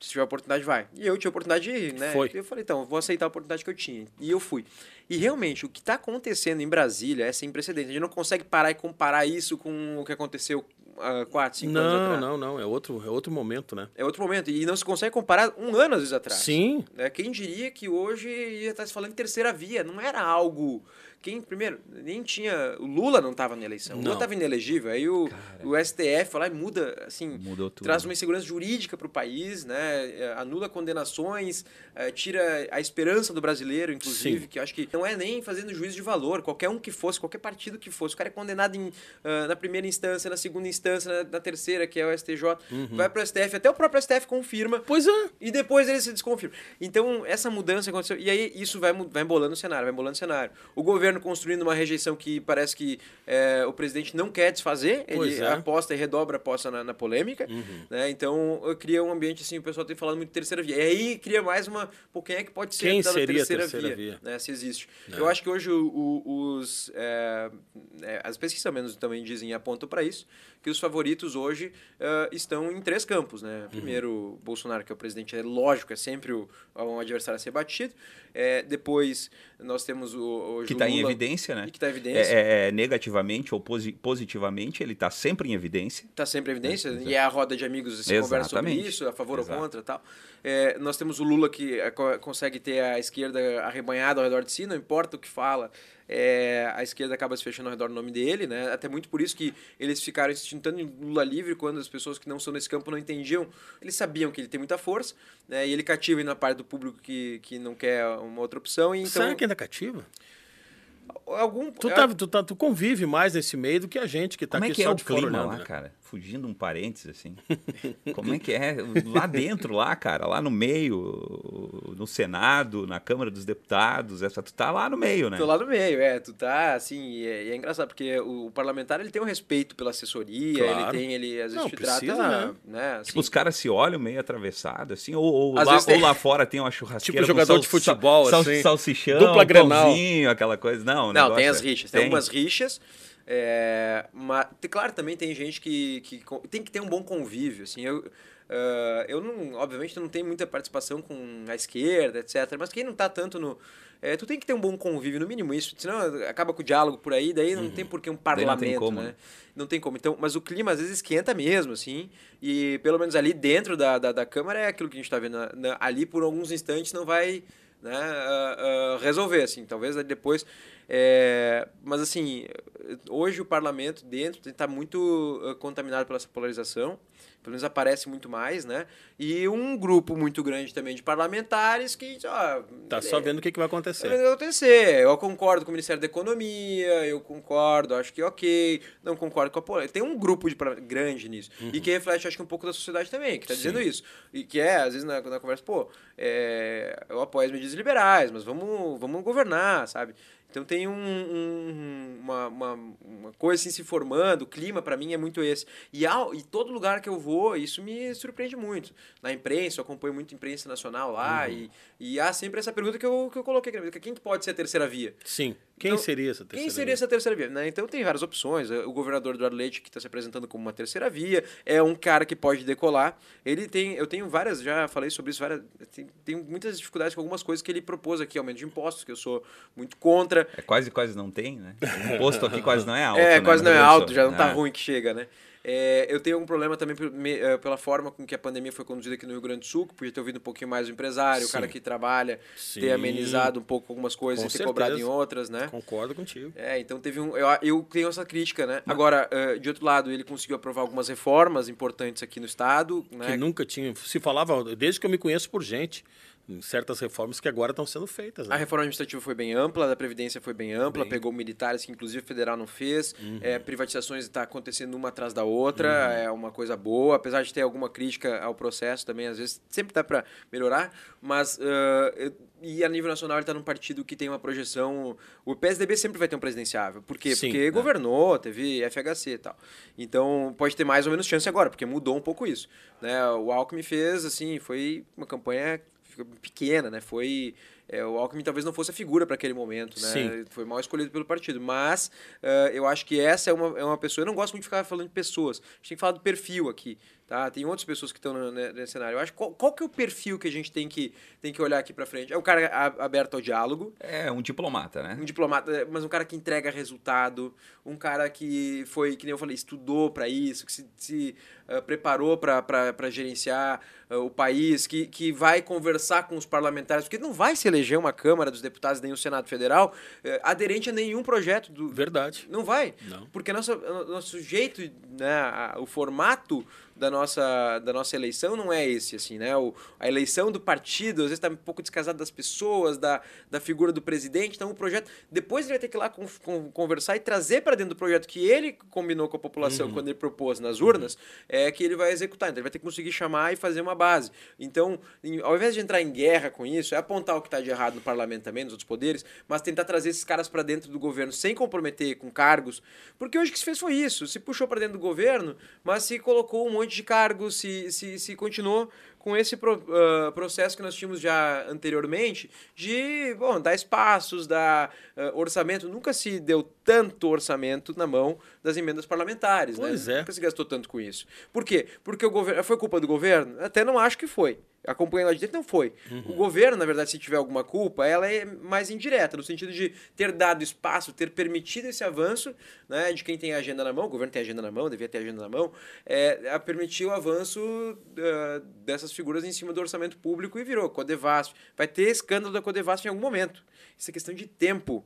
Se tiver oportunidade, vai. E eu tinha oportunidade de ir, né? Foi. Eu falei, então, vou aceitar a oportunidade que eu tinha. E eu fui. E realmente, o que está acontecendo em Brasília é sem precedentes. A gente não consegue parar e comparar isso com o que aconteceu há 4, 5 anos atrás. Não, não, não. É outro, é outro momento, né? É outro momento. E não se consegue comparar um ano, às vezes, atrás. Sim. Né? Quem diria que hoje ia estar se falando em terceira via? Não era algo. Quem, primeiro, nem tinha. O Lula não estava na eleição. O Lula Não. estava inelegível. Aí o, o STF foi lá e muda, assim. Mudou tudo. Traz uma insegurança jurídica para o país, né? eh, Anula condenações, eh, tira a esperança do brasileiro, inclusive, Sim. que eu acho que não é nem fazendo juízo de valor. Qualquer um que fosse, qualquer partido que fosse, o cara é condenado em, ah, na primeira instância, na segunda instância, na, na terceira, que é o STJ, Uhum. vai para o STF, até o próprio STF confirma. Pois é. E depois ele se desconfirma. Então, essa mudança aconteceu. E aí, isso vai, vai embolando o cenário, vai embolando o cenário. O governo construindo uma rejeição que parece que é, o presidente não quer desfazer, Pois ele é. aposta e redobra a aposta na, na polêmica. Né? Então, cria um ambiente assim, o pessoal tem falado muito de terceira via. E aí cria mais uma. Pô, quem é que pode ser Quem da seria terceira, terceira via? via? Né? Se existe. Eu acho que hoje o- o- os. é, é, as pesquisas menos também dizem e apontam para isso, que os favoritos hoje é, estão em três campos. Uhum. Né? Primeiro, o Bolsonaro, que é o presidente, é lógico, é sempre o, um adversário a ser batido. É, depois, nós temos o. hoje Que está em Lula, evidência, né? Que está em evidência. É, é, negativamente ou posi- positivamente, ele está sempre em evidência. Está sempre em evidência, É, e é a roda de amigos se conversa sobre isso, a favor Exato. ou contra tal. É, nós temos o Lula que é, co- consegue ter a esquerda arrebanhada ao redor de si, não importa o que fala, é, a esquerda acaba se fechando ao redor do nome dele, né? Até muito por isso que eles ficaram insistindo tanto em Lula livre quando as pessoas que não são desse campo não entendiam. Eles sabiam que ele tem muita força, né? E ele cativa na parte do público que, que não quer uma outra opção. E então, Será que ainda cativa? algum Tu, tá, tu, tá- tu convive mais nesse meio do que a gente que tá Como é aqui que é só o de fora clima lá, né? cara? Fugindo um parênteses, assim. Como é que é? Lá dentro, lá, cara, lá no meio, no Senado, na Câmara dos Deputados, essa, tu tá lá no meio, né? Tô lá no meio, é. Tu tá, assim, e é, e é engraçado, porque o, o parlamentar, ele tem um respeito pela assessoria, Claro. ele tem, ele às vezes Não, te precisa, trata, né? né, assim, Tipo, os caras se olham meio atravessados, assim, ou, ou, Às lá, vezes tem- ou lá fora tem uma churrasqueira Tipo jogador de futebol, sal, assim. salsichão, Dupla Grenal. pãozinho, aquela coisa. Não, Não, negócio tem as é- rixas. Tem, algumas rixas. É, mas, claro, também tem gente que, que tem que ter um bom convívio. Assim, eu, ah, eu não, obviamente, não tenho muita participação com a esquerda, etc. Mas quem não tá tanto no. é, tu tem que ter um bom convívio, no mínimo isso. Senão acaba com o diálogo por aí, daí não tem por que um Uhum. Daí não tem parlamento, como, né? né? Não tem como. Então, mas o clima às vezes esquenta mesmo, assim. E pelo menos ali dentro da, da, da Câmara é aquilo que a gente está vendo. na- na- ali por alguns instantes não vai né, ah, ah, resolver, assim. Talvez depois. É, mas assim, hoje o parlamento dentro está muito contaminado pela essa polarização. Pelo menos aparece muito mais, né? E um grupo muito grande também de parlamentares que. Ó, Tá só vendo o que, que vai acontecer. Vai acontecer. Eu concordo com o Ministério da Economia, eu concordo, acho que ok. Não concordo com a polêmica. Tem um grupo de grande nisso. E que reflete, acho que, um pouco da sociedade também, que está dizendo isso. E que é, às vezes, na, na conversa, pô, é, eu apoio as medidas liberais, mas vamos, vamos governar, sabe? Então tem um, um- uma, uma, uma coisa assim se formando, o clima para mim é muito esse. E, ao, e todo lugar que eu vou, isso me surpreende muito. Na imprensa, eu acompanho muito imprensa nacional lá, e, e há sempre essa pergunta que eu, que eu coloquei, que quem que pode ser a terceira via? Sim. Quem Então, seria essa terceira Quem seria via? essa terceira via? né? Então tem várias opções. O governador Eduardo Leite, que está se apresentando como uma terceira via, é um cara que pode decolar. Ele tem, eu tenho várias, já falei sobre isso, várias, tem, tenho muitas dificuldades com algumas coisas que ele propôs aqui, aumento de impostos, que eu sou muito contra. É quase, quase não tem, né? O imposto aqui quase não é alto. é, né, quase não é alto, já não tá É. ruim que chega, né? É, eu tenho algum problema também eh, pela forma com que a pandemia foi conduzida aqui no Rio Grande do Sul, que podia ter ouvido um pouquinho mais o empresário, o cara Sim. que trabalha, Sim. ter amenizado um pouco algumas coisas Com e ter cobrado em certeza. outras, né? Concordo contigo. É, então teve um. Eu, eu tenho essa crítica, né? Agora, eh, de outro lado, ele conseguiu aprovar algumas reformas importantes aqui no Estado, né? Que nunca tinha. Se falava, desde que eu me conheço por gente, em certas reformas que agora estão sendo feitas. A Né? reforma administrativa foi bem ampla, a da Previdência foi bem ampla, Bem. pegou militares que inclusive o federal não fez. Uhum. É, privatizações está acontecendo uma atrás da outra, é uma coisa boa, apesar de ter alguma crítica ao processo também, às vezes sempre dá para melhorar, mas ah, eu- e a nível nacional ele está num partido que tem uma projeção. O PSDB sempre vai ter um presidenciável. Por quê? Sim, porque é. governou, teve FHC e tal. Então pode ter mais ou menos chance agora, porque mudou um pouco isso. Né? O Alckmin fez, assim, foi uma campanha pequena, né? Foi é, o Alckmin talvez não fosse a figura para aquele momento, né? Sim. Foi mal escolhido pelo partido. Mas uh, eu acho que essa é uma, é uma pessoa. Eu não gosto muito de ficar falando de pessoas. A gente tem que falar do perfil aqui. Tá? Tem outras pessoas que estão nesse cenário. Eu acho qual, qual que é o perfil que a gente tem que, tem que olhar aqui para frente? É um cara aberto ao diálogo. É um diplomata, né? Um diplomata, mas um cara que entrega resultado, um cara que foi, que nem eu falei, estudou para isso, que se, se uh, preparou para gerenciar uh, o país, que, que vai conversar com os parlamentares, porque não vai se eleger uma Câmara dos Deputados nem o Senado Federal uh, aderente a nenhum projeto do. Verdade. Não vai. Não. Porque nosso, nosso jeito, né, a, o formato da nossa, da nossa eleição não é esse, assim, né? O, a eleição do partido, às vezes está um pouco descasado das pessoas, da, da figura do presidente. Então, o projeto. Depois ele vai ter que ir lá com, com, conversar e trazer para dentro do projeto que ele combinou com a população uhum. quando ele propôs nas urnas, uhum. é que ele vai executar. Então, ele vai ter que conseguir chamar e fazer uma base. Então, em, ao invés de entrar em guerra com isso, é apontar o que está de errado no parlamento também, nos outros poderes, mas tentar trazer esses caras para dentro do governo sem comprometer com cargos. Porque hoje o que se fez foi isso: se puxou para dentro do governo, mas se colocou um monte de cargos, se, se, se continuou com esse pro, uh, processo que nós tínhamos já anteriormente de bom, dar espaços, dar uh, orçamento. Nunca se deu tanto orçamento na mão das emendas parlamentares. Pois né? é. Nunca se gastou tanto com isso. Por quê? Porque o governo. Foi culpa do governo? Até não acho que foi acompanhando lá de dentro, não foi. Uhum. O governo, na verdade, se tiver alguma culpa, ela é mais indireta, no sentido de ter dado espaço, ter permitido esse avanço né, de quem tem a agenda na mão, o governo tem a agenda na mão, devia ter a agenda na mão, é, a permitir o avanço uh, dessas figuras em cima do orçamento público e virou Codevasf. Vai ter escândalo da Codevasf em algum momento. Isso é questão de tempo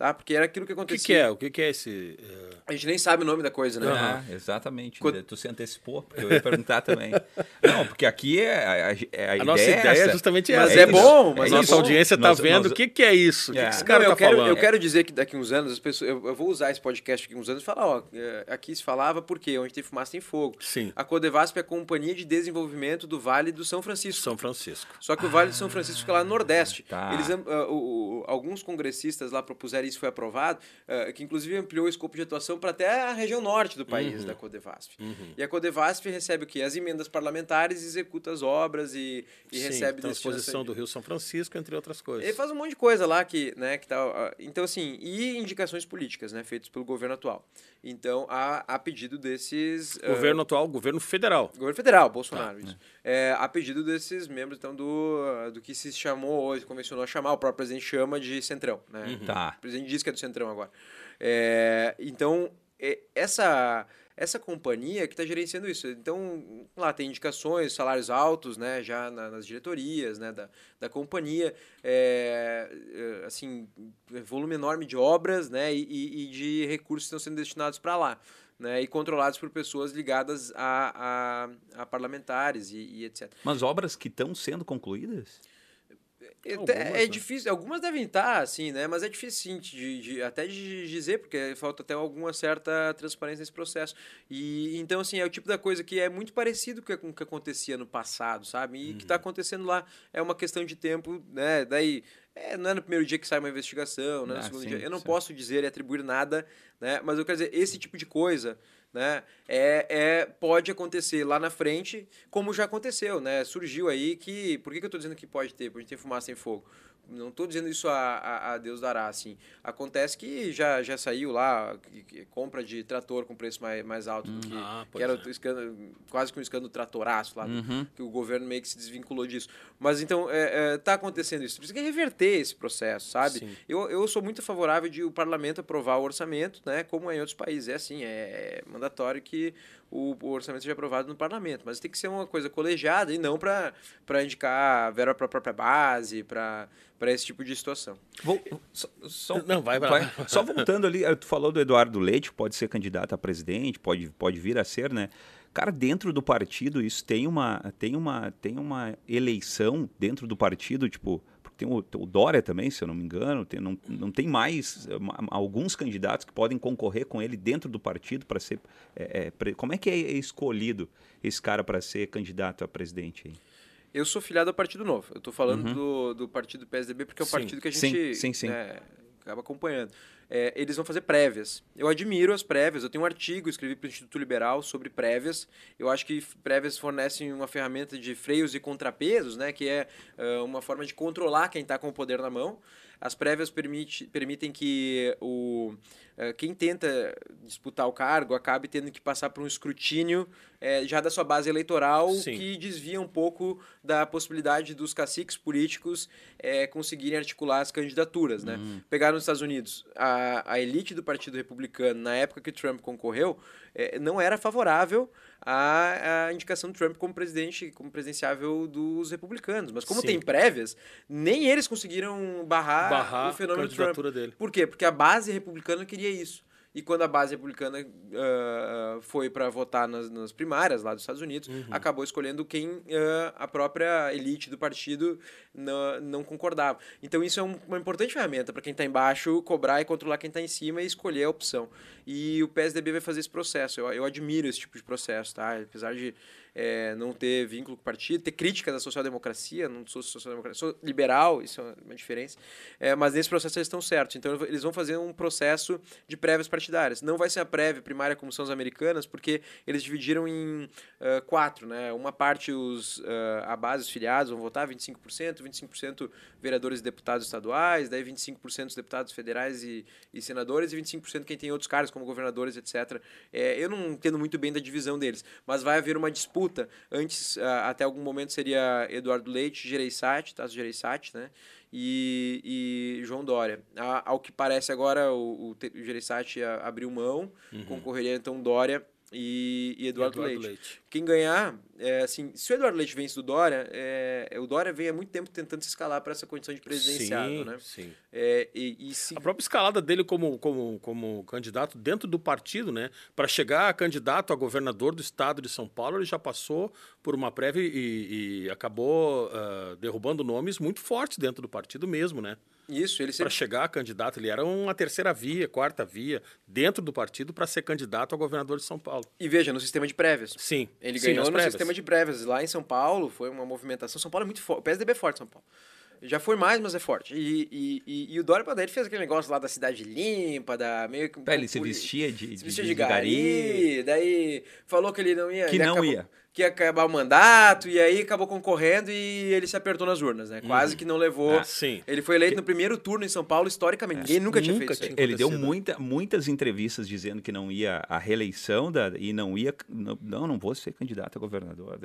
tá? Porque era aquilo que acontecia. O que, que é? O que, que é esse. Uh... A gente nem sabe o nome da coisa, né? Uhum. exatamente. Co... Tu se antecipou, porque eu ia perguntar também. Não, porque aqui é a, a, a, a nossa ideia, ideia é, é justamente mas essa. É bom, mas é nossa audiência está vendo nós... o que, que é isso. O que, que esse cara Não, eu tá quero, falando. Eu quero dizer que daqui uns anos, as pessoas, eu, eu vou usar esse podcast daqui uns anos e falar, ó, aqui se falava porque onde tem fumaça tem fogo. Sim. A Codevasp é a Companhia de Desenvolvimento do Vale do São Francisco. São Francisco. Só que o Vale do São Francisco fica lá no Nordeste. Tá. Eles, uh, uh, alguns congressistas lá propuseram isso foi aprovado, uh, que inclusive ampliou o escopo de atuação para até a região norte do país Uhum. da Codevasf. Uhum. E a Codevasf recebe o quê? As emendas parlamentares, executa as obras e, e Sim, recebe transposição do Rio São Francisco, entre outras coisas. Ele faz um monte de coisa lá que, né, que tá, então assim, e indicações políticas, né, feitas pelo governo atual. Então, a, a pedido desses Governo atual, governo federal. Governo federal, Bolsonaro, isso. É, a pedido desses membros, então, do, do que se chamou hoje, convencionou a chamar, o próprio presidente chama de Centrão, né? Tá. O presidente diz que é do Centrão agora. É, então, essa, essa companhia que está gerenciando isso. Então, lá tem indicações, salários altos, né, já na- nas diretorias, né, da, da companhia, é, é, assim, volume enorme de obras, né, e, e- de recursos que estão sendo destinados para lá. Né, e controlados por pessoas ligadas a, a, a parlamentares e, e etc. Mas obras que estão sendo concluídas? É, Algumas, é né? difícil, algumas devem estar, assim, né? Mas é difícil, sim, de, de- até de dizer, porque falta até alguma certa transparência nesse processo. E então, assim, é o tipo da coisa que é muito parecido com o que acontecia no passado, sabe? E o que está acontecendo lá é uma questão de tempo, né? Daí, é, não é no primeiro dia que sai uma investigação, não é no Ah, segundo sim, dia. Eu não sim. posso dizer e atribuir nada, né? Mas eu quero dizer, esse tipo de coisa, né? É, é, pode acontecer lá na frente, como já aconteceu, né? Surgiu aí que... Por que, que eu estou dizendo que pode ter? Porque tem fumaça sem fogo. Não estou dizendo isso a, a, a Deus dará, assim. Acontece que já, já saiu lá que- que compra de trator com preço mais, mais alto do que, Ah, que era é. o escândalo, quase que um escândalo tratoraço lá, Uhum. que o governo meio que se desvinculou disso. Mas então, é, é, tá acontecendo isso. Precisa reverter esse processo, sabe? Sim. Eu, eu sou muito favorável de o parlamento aprovar o orçamento, né? Como é em outros países. É assim, é mandatório que o, o orçamento seja aprovado no parlamento. Mas tem que ser uma coisa colegiada e não para indicar verba para a própria base, para esse tipo de situação. Vou, só, só- Não, vai, vai. Só voltando ali, eh, tu falou do Eduardo Leite, que pode ser candidato a presidente, pode, pode vir a ser, né? Cara, dentro do partido, isso tem uma, tem uma, tem uma eleição dentro do partido, tipo, tem o, o Dória também, se eu não me engano, tem, não, não tem mais ma- alguns candidatos que podem concorrer com ele dentro do partido para ser. eh, pre- como é que é escolhido esse cara para ser candidato a presidente aí? Eu sou filiado ao Partido Novo. Eu estou falando do, do partido PSDB porque é o Sim. partido que a gente sim, sim. né, acaba acompanhando. É, eles vão fazer prévias. Eu admiro as prévias, eu tenho um artigo, escrevi para o Instituto Liberal sobre prévias. Eu acho que prévias fornecem uma ferramenta de freios e contrapesos, né, que é uh, uma forma de controlar quem está com o poder na mão. As prévias permite, permitem que o, uh, quem tenta disputar o cargo acabe tendo que passar por um escrutínio é, já da sua base eleitoral, Sim. que desvia um pouco da possibilidade dos caciques políticos conseguirem articular as candidaturas. Né? Uhum. Pegar nos Estados Unidos, a, a elite do Partido Republicano, na época que Trump concorreu, é, não era favorável à, à, indicação do Trump como presidente, como presidenciável dos republicanos. Mas como Sim. tem prévias, nem eles conseguiram barrar, barrar o fenômeno Trump. Dele. Por quê? Porque a base republicana queria isso. E quando a base republicana uh, foi para votar nas, nas, primárias lá dos Estados Unidos, uhum. acabou escolhendo quem uh, a própria elite do partido não, não concordava. Então isso é um, uma importante ferramenta para quem está embaixo cobrar e controlar quem está em cima e escolher a opção. E o PSDB vai fazer esse processo. Eu, eu admiro esse tipo de processo, tá? Apesar de é, não ter vínculo com o partido, ter críticas à social-democracia, não sou social-democracia, sou liberal, isso é uma diferença, é, mas nesse processo eles estão certos. Então eles vão fazer um processo de prévias partidárias. Não vai ser a prévia primária como são as americanas, porque eles dividiram em uh, quatro, né? Uma parte os uh, a base, os filiados vão votar 25%, 25% vereadores e deputados estaduais, daí 25% os deputados federais e, e senadores e 25% quem tem outros cargos como governadores, etc. É, eu não entendo muito bem da divisão deles, mas vai haver uma disputa. Antes, até algum momento, seria Eduardo Leite, Gereissati, Tasso Gereissati, né? E, e João Dória. A, ao que parece agora, o, o, o Gereissati abriu mão, uhum. concorreria então Dória e, e Eduardo, Eduardo Leite. Leite. Quem ganhar, é, assim, se o Eduardo Leite vence do Dória, é, o Dória vem há muito tempo tentando se escalar para essa condição de presidenciado, sim, né? Sim. É, e, e se... A própria escalada dele como, como, como candidato dentro do partido, né? Para chegar a candidato a governador do estado de São Paulo, ele já passou por uma prévia e, e acabou uh, derrubando nomes muito fortes dentro do partido mesmo, né? Isso, ele sempre... Para chegar a candidato, ele era uma terceira via, quarta via, dentro do partido para ser candidato a governador de São Paulo. E veja, no sistema de prévias. Sim. Ele Sim, ganhou no prévias. sistema de prévias. Lá em São Paulo foi uma movimentação. São Paulo é muito forte. O PSDB é forte São Paulo. Já foi mais, mas é forte. E, e, e, e o Dória ele fez aquele negócio lá da cidade limpa, da meio que. ele se vestia de, se vestia de, de, de gari, gari, Daí falou que ele não ia. Que não acabou, ia que ia acabar o mandato, e aí acabou concorrendo e ele se apertou nas urnas, né? Quase uhum. que não levou. Ah, sim. Ele foi eleito no primeiro turno em São Paulo, historicamente. É. Ninguém nunca, tinha feito isso. Ele deu muita, muitas entrevistas dizendo que não ia a reeleição da, e não ia. Não, não vou ser candidato a governador.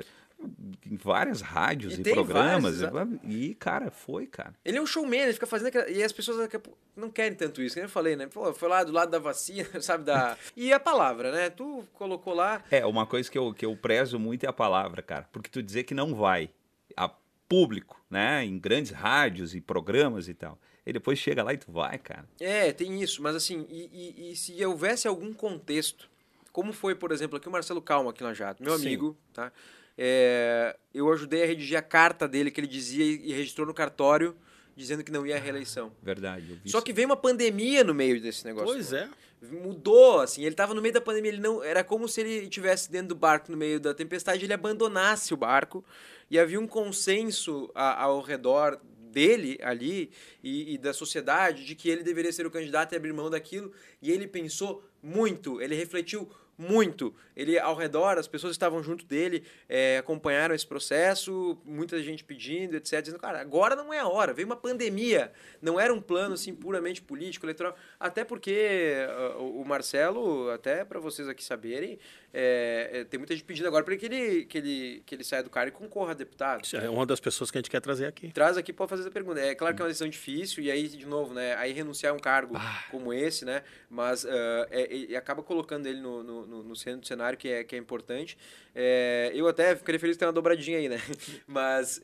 Em várias rádios e, e programas. Vários, e, cara, foi, cara. Ele é um showman, ele fica fazendo aquela, E as pessoas não querem tanto isso, como eu falei, né? Pô, foi lá do lado da vacina, sabe? Da... e a palavra, né? Tu colocou lá. É, uma coisa que eu, que eu prezo muito muito é a palavra, cara. Porque tu dizer que não vai a público, né? Em grandes rádios e programas e tal. E depois chega lá e tu vai, cara. É, tem isso. Mas assim, e, e, e se houvesse algum contexto, como foi, por exemplo, aqui o Marcelo Calma aqui na Jato, meu Sim. amigo, tá? É, eu ajudei a redigir a carta dele que ele dizia e registrou no cartório dizendo que não ia à reeleição. Verdade. Só que veio uma pandemia no meio desse negócio. Pois é. Mudou, assim, ele estava no meio da pandemia, ele não, era como se ele estivesse dentro do barco no meio da tempestade, ele abandonasse o barco e havia um consenso a, ao redor dele ali e, e, da sociedade de que ele deveria ser o candidato e abrir mão daquilo. E ele pensou muito, ele refletiu muito. Ele, ao redor, as pessoas estavam junto dele, é, acompanharam esse processo, muita gente pedindo, etc. Dizendo, cara, agora não é a hora, veio uma pandemia. Não era um plano, assim, puramente político, eleitoral. Até porque uh, o Marcelo, até para vocês aqui saberem, é, é, tem muita gente pedindo agora para que ele, que, ele, que ele saia do cargo e concorra a deputado. Isso é uma das pessoas que a gente quer trazer aqui. Traz aqui para fazer essa pergunta. É claro que é uma decisão difícil, e aí, de novo, né, aí renunciar a um cargo ah. como esse, né, mas uh, é, acaba colocando ele no, no no, no, centro do cenário, que é, que é importante. É, eu até ficaria feliz de ter uma dobradinha aí, né? Mas uh,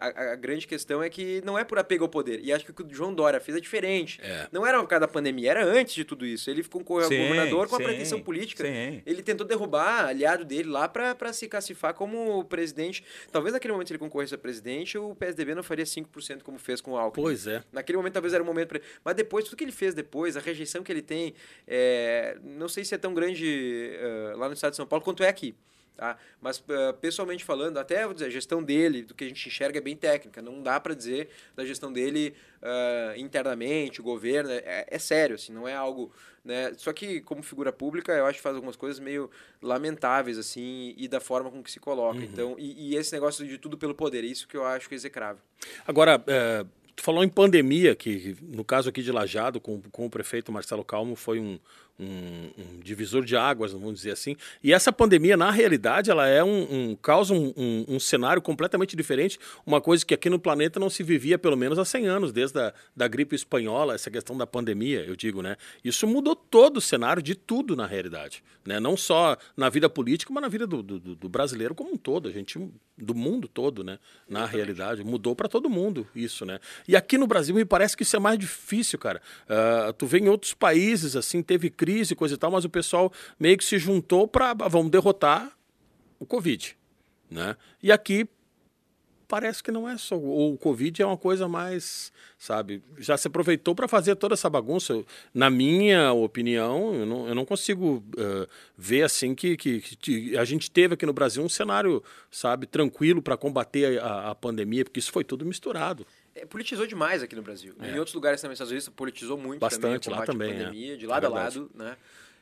a, a, grande questão é que não é por apego ao poder. E acho que o que o João Dória fez é diferente. É. Não era por causa da pandemia, era antes de tudo isso. Ele concorreu ao governador com sim, a pretensão política. Sim. Ele tentou derrubar aliado dele lá para se cacifar como presidente. Talvez naquele momento ele concorresse a presidente, o PSDB não faria 5% como fez com o Alckmin. Pois é. Naquele momento talvez era o momento para Mas depois, tudo que ele fez depois, a rejeição que ele tem, é... não sei se é tão grande uh, lá no estado de São Paulo quanto é aqui. Tá? Mas, uh, pessoalmente falando, até vou dizer, a gestão dele, do que a gente enxerga é bem técnica. Não dá para dizer da gestão dele uh, internamente, o governo. É, é, sério, assim, não é algo. Né? Só que, como figura pública, eu acho que faz algumas coisas meio lamentáveis, assim, e da forma com que se coloca. Uhum. Então, e, e, esse negócio de tudo pelo poder, é isso que eu acho que é execrável. Agora, é, tu falou em pandemia, que no caso aqui de Lajado, com, com o prefeito Marcelo Calmo, foi um, um, um, divisor de águas, vamos dizer assim. E essa pandemia, na realidade, ela é um, um causa um, um, cenário completamente diferente, uma coisa que aqui no planeta não se vivia pelo menos há 100 anos, desde a da gripe espanhola, essa questão da pandemia, eu digo, né? Isso mudou todo o cenário de tudo na realidade, né? Não só na vida política, mas na vida do, do, do brasileiro como um todo, a gente do mundo todo, né? Na Exatamente. realidade, mudou para todo mundo isso, né? E aqui no Brasil me parece que isso é mais difícil, cara. Uh, tu vê em outros países assim, teve crise crise, coisa e tal, mas o pessoal meio que se juntou para vamos derrotar o Covid, né? E aqui parece que não é só o Covid é uma coisa mais, sabe, já se aproveitou para fazer toda essa bagunça. Na minha opinião, eu não, eu não consigo uh, ver assim que, que, que, a gente teve aqui no Brasil um cenário, sabe, tranquilo para combater a, a pandemia, porque isso foi tudo misturado. É, politizou demais aqui no Brasil. É. Em outros lugares também, Estados Unidos, politizou muito Bastante, também, lá também, pandemia, é. de lado é a lado, né?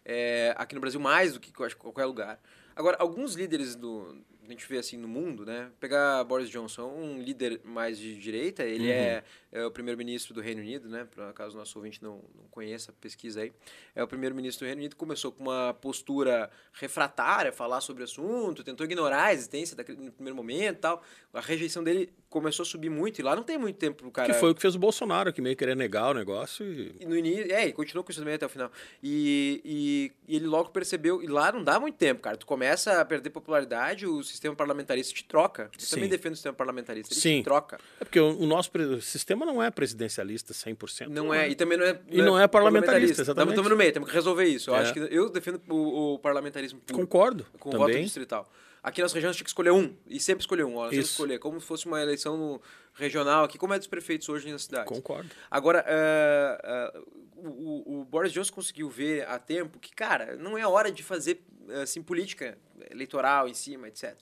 É, aqui no Brasil mais do que qualquer lugar. Agora, alguns líderes do, a gente vê assim no mundo, né? Pegar Boris Johnson, um líder mais de direita, ele uhum. é, é, o primeiro-ministro do Reino Unido, né? Por acaso o nosso ouvinte não, não conheça, pesquisa aí. É o primeiro-ministro do Reino Unido, começou com uma postura refratária, falar sobre o assunto, tentou ignorar a existência daquele, no primeiro momento tal. A rejeição dele começou a subir muito, e lá não tem muito tempo o cara... Que foi o que fez o Bolsonaro, que meio queria negar o negócio e... e no início, é, e continuou com isso também até o final. E, e, e, ele logo percebeu, e lá não dá muito tempo, cara. Tu começa a perder popularidade, o sistema parlamentarista te troca. Eu Sim. também defendo o sistema parlamentarista, ele Sim. te troca. É porque o nosso sistema não é presidencialista 100%. Não, não é, e também não é... E não é, é parlamentarista, exatamente. Estamos no meio, temos que resolver isso. Eu é. acho que eu defendo o, o parlamentarismo puro. Concordo, Com também. voto distrital. Aqui nas regiões tinha que escolher um, e sempre escolher um. Sempre escolher, como se fosse uma eleição regional aqui, como é dos prefeitos hoje na cidade. Concordo. Agora, uh, uh, o, o, Boris Johnson conseguiu ver a tempo que, cara, não é hora de fazer assim, política eleitoral em cima, etc.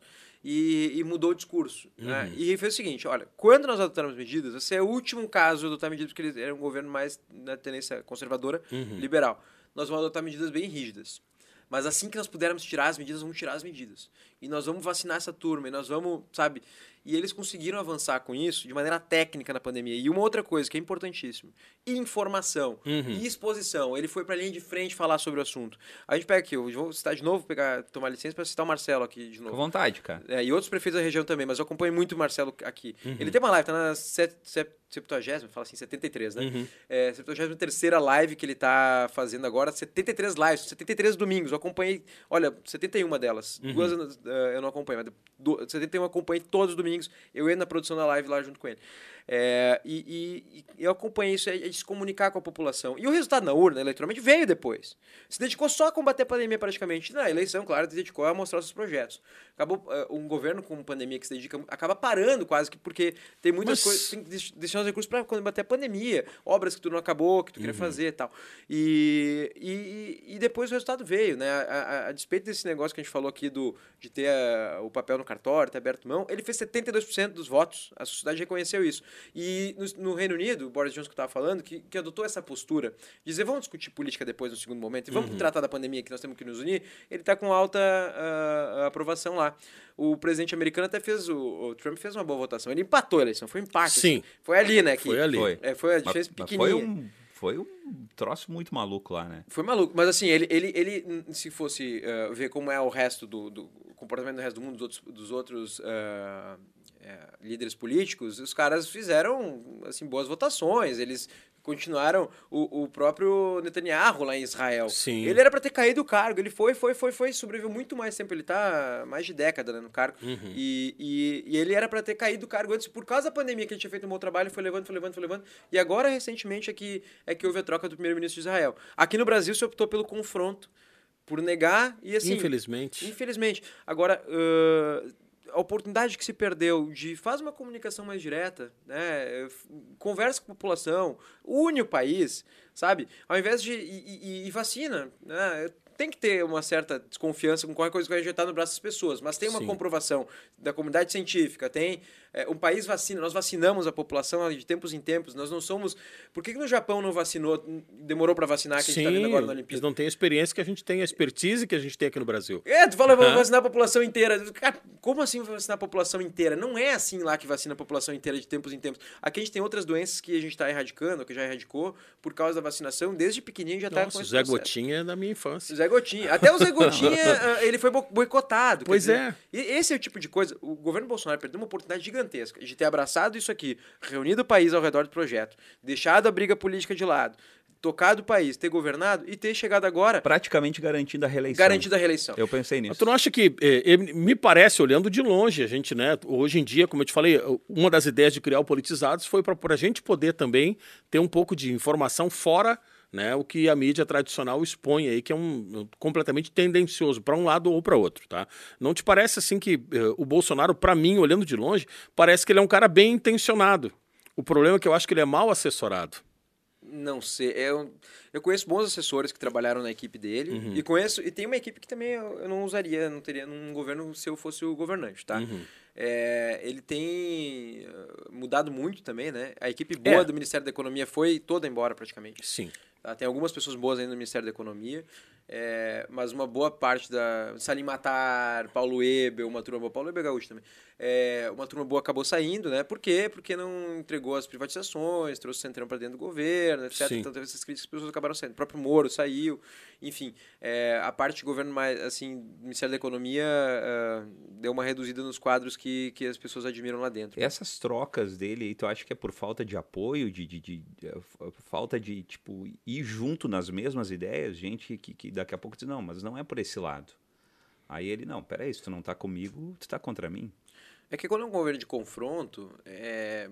E, e mudou o discurso. Né? Uhum. Né? E fez o seguinte: olha, quando nós adotamos medidas, esse é o último caso de adotar medidas, porque ele era um governo mais na tendência conservadora, uhum. liberal. Nós vamos adotar medidas bem rígidas. Mas assim que nós pudermos tirar as medidas, vamos tirar as medidas. E nós vamos vacinar essa turma, e nós vamos, sabe? E eles conseguiram avançar com isso de maneira técnica na pandemia. E uma outra coisa que é importantíssima: informação uhum. e exposição. Ele foi para a linha de frente falar sobre o assunto. A gente pega aqui, eu vou citar de novo, pegar, tomar licença para citar o Marcelo aqui de novo. Com vontade, cara. É, e outros prefeitos da região também, mas eu acompanho muito o Marcelo aqui. Uhum. Ele tem uma live, tá na 70, fala assim, 73, né? Uhum. É, 73 live que ele tá fazendo agora, 73 lives, 73 domingos. Eu acompanhei, olha, 71 delas. Uhum. Duas uh, eu não acompanho, mas do, 71 eu acompanhei todos os domingos. Eu ia na produção da live lá junto com ele. É, e, e, e, eu acompanhei isso, é, é se comunicar com a população. E o resultado na urna, eleitoralmente, veio depois. Se dedicou só a combater a pandemia praticamente. Na eleição, claro, se dedicou a mostrar seus projetos. Acabou uh, um governo com pandemia que se dedica, acaba parando quase que porque tem muitas Mas... coisas, tem que destinar os recursos para combater a pandemia, obras que tu não acabou, que tu uhum. queria fazer e tal. E, e, depois o resultado veio, né? A, a, a, despeito desse negócio que a gente falou aqui do, de ter a, o papel no cartório, ter aberto mão, ele fez 72% dos votos. A sociedade reconheceu isso. E no, no Reino Unido, o Boris Johnson que estava falando, que, que adotou essa postura, dizer vamos discutir política depois no segundo momento e vamos uhum. tratar da pandemia que nós temos que nos unir, ele está com alta uh, aprovação lá. O presidente americano até fez, o, o, Trump fez uma boa votação. Ele empatou a eleição, foi um empate. Sim. Assim. Foi ali, né? Que, foi ali. Foi, é, foi a diferença mas, pequenininha. Mas foi um foi um troço muito maluco lá, né? Foi maluco, mas assim, ele, ele, ele se fosse uh, ver como é o resto do, do comportamento do resto do mundo, dos outros, dos outros uh, é, líderes políticos, os caras fizeram assim boas votações, eles continuaram o, o próprio Netanyahu lá em Israel. Sim. Ele era para ter caído o cargo, ele foi, foi, foi, foi, sobreviveu muito mais tempo, ele tá mais de década né, no cargo. Uhum. E, e, e, ele era para ter caído o cargo antes, por causa da pandemia que ele tinha feito um bom trabalho, foi levando, foi levando, foi levando. E agora, recentemente, é que, é que houve a troca do primeiro-ministro de Israel. Aqui no Brasil se optou pelo confronto, por negar e assim... Infelizmente. Infelizmente. Agora... Uh, a oportunidade que se perdeu de faz uma comunicação mais direta, né? conversa com a população, une o país, sabe? Ao invés de. E, e, e vacina. Né? tem que ter uma certa desconfiança com qualquer coisa que vai injetar no braço das pessoas, mas tem uma Sim. comprovação da comunidade científica, tem é, um país vacina, nós vacinamos a população de tempos em tempos, nós não somos. Por que, que no Japão não vacinou, demorou para vacinar que a gente está vendo Sim, agora na eles Olimpíada? não têm a experiência que a gente tem, a expertise que a gente tem aqui no Brasil. É, tu fala, vou Aham. vacinar a população inteira. Cara, como assim vacinar a população inteira? Não é assim lá que vacina a população inteira de tempos em tempos. Aqui a gente tem outras doenças que a gente está erradicando, que já erradicou, por causa da vacinação. Desde pequenininho já está com Nossa, o esse Zé processo. Gotinha é da minha infância. O Zé Gotinha. Até o Zé Gotinha, ah, ele foi bo- boicotado. Pois dizer, é. E esse é o tipo de coisa. O governo Bolsonaro perdeu uma oportunidade gigantesca de ter abraçado isso aqui, reunido o país ao redor do projeto, deixado a briga política de lado, tocado o país, ter governado e ter chegado agora Praticamente garantindo a reeleição. garantido a reeleição. Eu pensei Mas nisso. tu não acha que, eh, me parece, olhando de longe, a gente, né, hoje em dia, como eu te falei, uma das ideias de criar o Politizados foi para a gente poder também ter um pouco de informação fora né, o que a mídia tradicional expõe aí, que é um, um completamente tendencioso para um lado ou para outro, tá? Não te parece assim que eh, o Bolsonaro, para mim, olhando de longe, parece que ele é um cara bem intencionado. O problema é que eu acho que ele é mal assessorado. Não sei. Eu, eu conheço bons assessores que trabalharam na equipe dele. Uhum. E conheço. E tem uma equipe que também eu, eu não usaria, não teria num governo se eu fosse o governante, tá? Uhum. É, ele tem uh, mudado muito também, né? A equipe boa É. do Ministério da Economia foi toda embora praticamente. Sim. Tá? Tem algumas pessoas boas ainda no Ministério da Economia, é, mas uma boa parte da. Salim Matar, Paulo Ebel, uma turma boa. Paulo Ebel é gaúcho também. É, uma turma boa acabou saindo, né? Por quê? Porque não entregou as privatizações, trouxe o Centrão para dentro do governo, etc. Sim. Então teve essas críticas que as pessoas acabaram saindo. O próprio Moro saiu. Enfim, é, a parte de governo mais, assim, Ministério da Economia ah, deu uma reduzida nos quadros que, que as pessoas admiram lá dentro. Essas trocas dele, tu acha que é por falta de apoio, de, de, de- de- eh, f- falta de, tipo, ir junto nas mesmas ideias? Gente que, que daqui a pouco diz, não, mas não é por esse lado. Aí ele, não, peraí, se tu não tá comigo, tu tá contra mim. É que quando é um governo de confronto, é,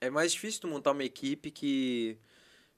é mais difícil tu montar uma equipe que.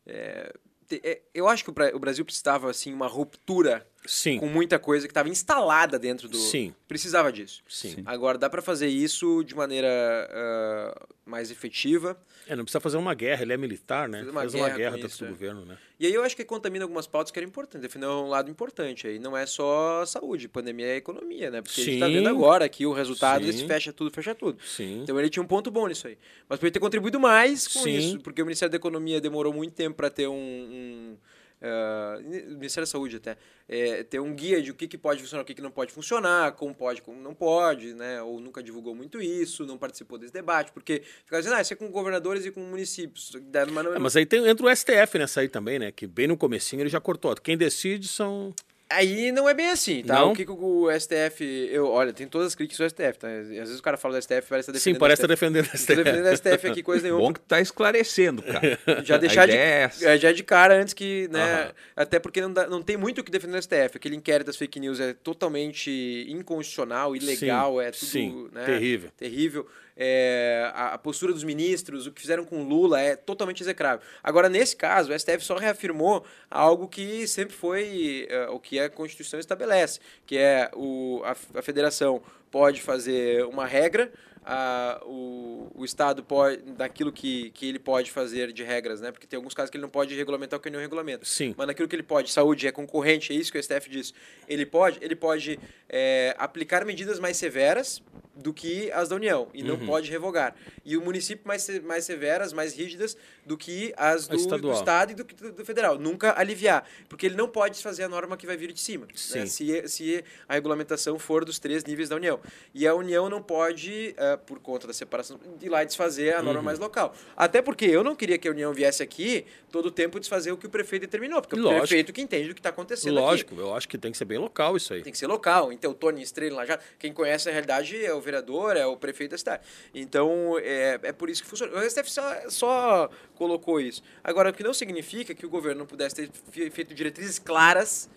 é, é, eu acho que o Brasil precisava, assim, uma ruptura Sim. com muita coisa que estava instalada dentro do. Sim. Precisava disso. Sim. Sim. Agora, dá para fazer isso de maneira ah, mais efetiva. É, não precisa fazer uma guerra, ele é militar, né? Fazer uma Faz uma guerra dentro do é. governo, né? E aí eu acho que contamina algumas pautas que eram importantes. Defender um lado importante aí. Não é só saúde, pandemia é economia, né? Porque a gente tá Sim. vendo agora que o resultado Sim. esse fecha tudo, fecha tudo. Sim. Então ele tinha um ponto bom nisso aí. Mas podia ter contribuído mais com Sim. isso, porque o Ministério da Economia demorou muito tempo para ter um. um o Ministério da Saúde até, é, ter um guia de o que, que pode funcionar, o que, que não pode funcionar, como pode, como não pode, né? Ou nunca divulgou muito isso, não participou desse debate, porque ficava dizendo, ah, isso é com governadores e com municípios. Mas não, É, mas aí tem, entra o STF nessa aí também, né? Que bem no comecinho ele já cortou. Quem decide são. Aí não é bem assim, tá? Não? O que, que o STF. Eu, olha, tem todas as críticas do STF, tá? Às vezes o cara fala do STF, parece estar defendendo Sim, parece o estar STF. defendendo o Não tô STF. defendendo o STF aqui, coisa nenhuma. Bom que tá esclarecendo, cara. Já deixar de, é é, já de cara antes que, né? Aham. Até porque não, dá- não tem muito o que defender no STF. Aquele inquérito das fake news é totalmente inconstitucional, ilegal, Sim, é tudo. sim, né, terrível. Terrível. É, a, a postura dos ministros, o que fizeram com Lula é totalmente execrável. Agora, nesse caso, o STF só reafirmou algo que sempre foi é, o que a Constituição estabelece, que é o, a, a federação pode fazer uma regra, a, o, o Estado pode, daquilo que, que ele pode fazer de regras, né? Porque tem alguns casos que ele não pode regulamentar o que não regulamenta. Sim. Mas naquilo que ele pode, saúde é concorrente, é isso que o STF diz. Ele pode, ele pode é, aplicar medidas mais severas do que as da União e não Uhum. pode revogar. E o município mais, mais severas, mais rígidas do que as do, do. Estado e do, do, do federal. Nunca aliviar. Porque ele não pode fazer a norma que vai vir de cima. Né? Se, se a regulamentação for dos três níveis da União. E a União não pode, eh, por conta da separação, ir lá e desfazer a norma Uhum. mais local. Até porque eu não queria que a União viesse aqui todo o tempo desfazer o que o prefeito determinou. Porque é o Lógico. prefeito que entende do que está acontecendo aqui. Lógico, eu acho que tem que ser bem local isso aí. Tem que ser local. Então, Tony Estrela lá já. Quem conhece a realidade é o vereador, é o prefeito da cidade. Então, é, é por isso que funciona. O STF só, só colocou isso. Agora, o que não significa que o governo não pudesse ter fe- feito diretrizes claras.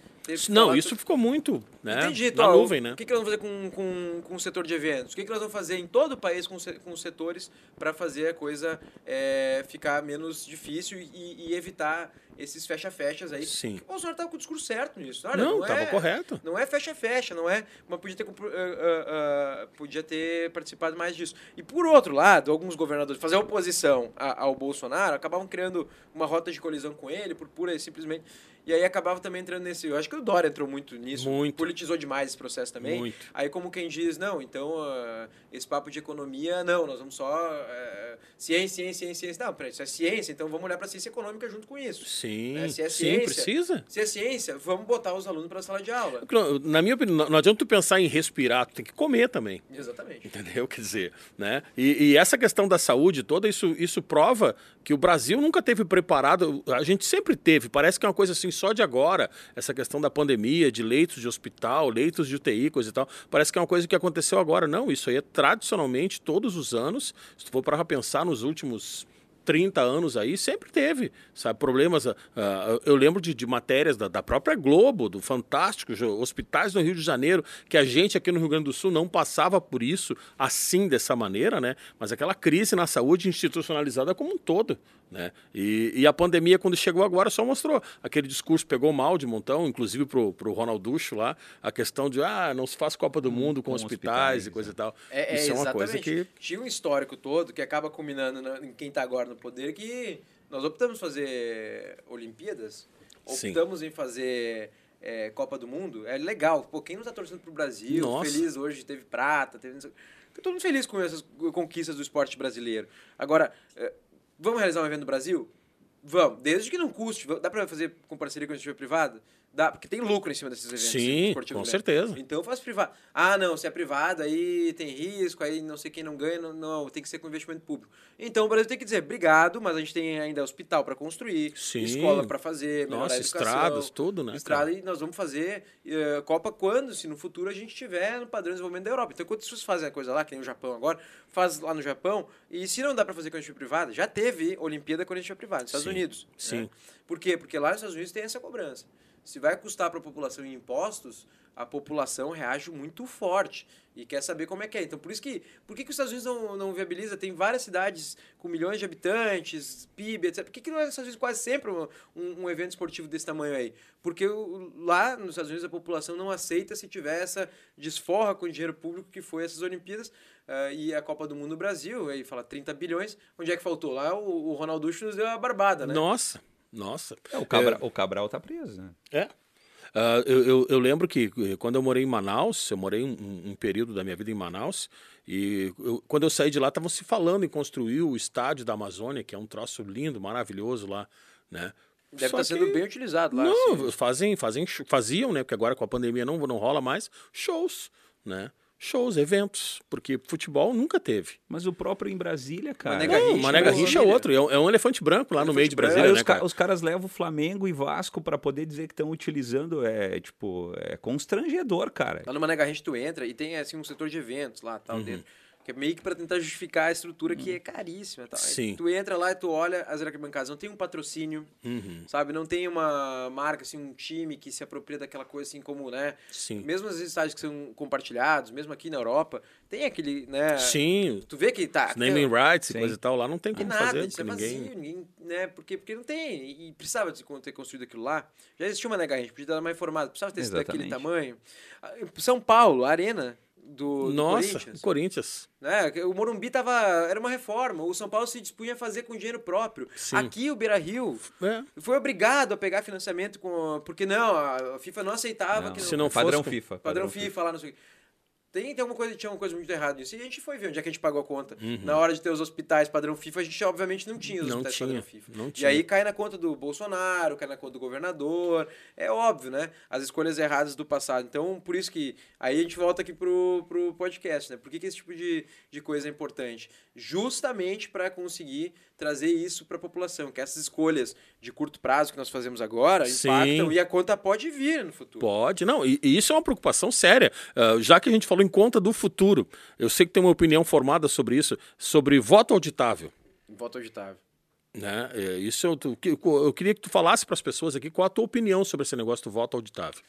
Não, isso ficou muito né? Entendi, na Tó. nuvem, né? O que, que nós vamos fazer com, com, com o setor de eventos? O que, que nós vamos fazer em todo o país com, com os setores para fazer a coisa é, ficar menos difícil e, e evitar esses fecha-fechas aí? Sim. O Bolsonaro estava com o discurso certo nisso. Olha, Não, não tava é- correto. Não é fecha-fecha, não é. Mas podia ter, ah, ah, ah, podia ter participado mais disso. E por outro lado, alguns governadores fazer oposição a- ao Bolsonaro acabavam criando uma rota de colisão com ele, por pura e simplesmente. E aí acabava também entrando nesse. Eu acho que o Dória entrou muito nisso. Muito. Politizou demais esse processo também. Muito. Aí, como quem diz, não, então ah, esse papo de economia, não, nós vamos só. ah, ciência, ciência, ciência, ciência. Não, peraí, isso é ciência, então vamos olhar para a ciência econômica junto com isso. Sim, É, se é sim, ciência, precisa. Se é ciência, vamos botar os alunos para a sala de aula. Na minha opinião, não- não adianta tu pensar em respirar, tu tem que comer também. Exatamente. Entendeu? Quer dizer, né? E, e essa questão da saúde toda, isso, isso prova que o Brasil nunca teve preparado. A gente sempre teve, parece que é uma coisa assim só de agora, essa questão da pandemia, de leitos de hospital, leitos de UTI, coisa e tal. Parece que é uma coisa que aconteceu agora. Não, isso aí é tradicionalmente, todos os anos, se tu for para pensar nos últimos 30 anos aí, sempre teve, sabe, problemas. ah, eu lembro de, de matérias da, da própria Globo, do Fantástico, hospitais no Rio de Janeiro, que a gente aqui no Rio Grande do Sul não passava por isso assim, dessa maneira, né? Mas aquela crise na saúde institucionalizada como um todo, né? E, e a pandemia, quando chegou agora, só mostrou. Aquele discurso pegou mal de montão, inclusive pro, pro Ronalducho lá, a questão de, ah, não se faz Copa do Mundo com, com hospitais, hospitais, e coisa é. e tal. É, é isso é uma coisa que... Tinha um histórico todo que acaba culminando na- em quem está agora no poder que nós optamos fazer Olimpíadas, Sim. optamos em fazer é, Copa do Mundo. É legal. Pô, quem não está torcendo pro Brasil, Nossa. feliz hoje, teve prata, teve... Fico todo mundo feliz com essas conquistas do esporte brasileiro. Agora, é, vamos realizar um evento no Brasil? Vamos, desde que não custe. Dá para fazer com parceria com a iniciativa privada? Dá, porque tem lucro em cima desses eventos Sim, esportivos com grandes. certeza. Então faz privado. Ah, não, se é privado, aí tem risco, aí não sei quem não ganha, não, não, tem que ser com investimento público. Então o Brasil tem que dizer, obrigado, mas a gente tem ainda hospital para construir, Sim. escola para fazer, melhorar Nossa, a educação, estradas, tudo, né, Estrada, cara? e nós vamos fazer eh, Copa quando, se no futuro a gente estiver no padrão de desenvolvimento da Europa. Então, quando vocês fazem a coisa lá, que nem o Japão agora, faz lá no Japão, e se não dá para fazer com a iniciativa privada, já teve Olimpíada com a iniciativa privada, nos Estados Sim, Unidos. sim. né? Por quê? Porque lá nos Estados Unidos tem essa cobrança. Se vai custar para a população em impostos, a população reage muito forte e quer saber como é que é. Então, por isso que, por que, que os Estados Unidos não, não viabiliza? Tem várias cidades com milhões de habitantes, PIB, etc. Por que, que não é Estados Unidos quase sempre um, um, um evento esportivo desse tamanho aí? Porque o- lá nos Estados Unidos a população não aceita se tiver essa desforra com dinheiro público que foi essas Olimpíadas ah, e a Copa do Mundo no Brasil, aí fala 30 bilhões. Onde é que faltou? Lá o, o Ronalducho nos deu a barbada, né? Nossa, nossa. É, o, Cabra, o Cabral tá preso, né? É. Ah, eu, eu, eu lembro que eh, quando eu morei em Manaus, eu morei um, um- período da minha vida em Manaus, e eu- quando eu saí de lá, estavam se falando em construir o estádio da Amazônia, que é um troço lindo, maravilhoso lá, né? Deve Só estar sendo que- bem utilizado lá. Não, assim. fazem, fazem, sh- faziam, né? Porque agora com a pandemia não, não rola mais, shows, né? Shows, eventos, porque futebol nunca teve. Mas o próprio em Brasília, cara. Mané Não, Mané né? Garrincha é outro, é um, é um elefante branco lá no meio de. Brasília, né, os, ca- cara? os caras levam Flamengo e Vasco pra poder dizer que estão utilizando, é tipo, é constrangedor, cara. Lá no Mané Garrincha tu entra e tem assim um setor de eventos lá, tal, Uhum. dentro. Que é meio que pra tentar justificar a estrutura que é caríssima. Tal. Aí Sim. tu entra lá e tu olha as arquibancadas, não tem um patrocínio, Uhum, sabe? Não tem uma marca, assim, um time que se apropria daquela coisa assim como, né? sim. Mesmo os estádios que são compartilhados, mesmo aqui na Europa, tem aquele, né? Sim, Tu vê que tá. naming rights e coisa e tal, lá não tem como nada, fazer, isso é porque vazio, ninguém... ninguém, né? Porque, porque não tem, e precisava de ter construído aquilo lá. Já existia uma nega, a gente podia dar mais informado, precisava ter sido daquele tamanho. Ah, São Paulo, arena do, do Nossa, Corinthians, Corinthians. né? O Morumbi tava, era uma reforma, o São Paulo se dispunha a fazer com dinheiro próprio. Sim. Aqui o Beira-Rio É. foi obrigado a pegar financiamento com, porque não, a FIFA não aceitava Não, que se não padrão fosse FIFA. Padrão FIFA lá, não sei o quê. Tem, tem alguma coisa, tinha uma coisa muito errada nisso. E a gente foi ver onde é que a gente pagou a conta. Na hora de ter os hospitais padrão FIFA, a gente obviamente não tinha os Não hospitais tinha, padrão FIFA. não E tinha. aí cai na conta do Bolsonaro, cai na conta do governador. É óbvio, né? As escolhas erradas do passado. Então, por isso que. Aí a gente volta aqui pro, pro podcast, né? Por que, que esse tipo de, de coisa é importante? Justamente para conseguir trazer isso para a população. Que essas escolhas de curto prazo que nós fazemos agora Sim. impactam e a conta pode vir no futuro. Pode, não, e, e isso é uma preocupação séria. Ah, já que a gente falou em conta do futuro, eu sei que tem uma opinião formada sobre isso, sobre voto auditável. Voto auditável. Né? É, isso eu, eu queria que tu falasse para as pessoas aqui qual a tua opinião sobre esse negócio do voto auditável.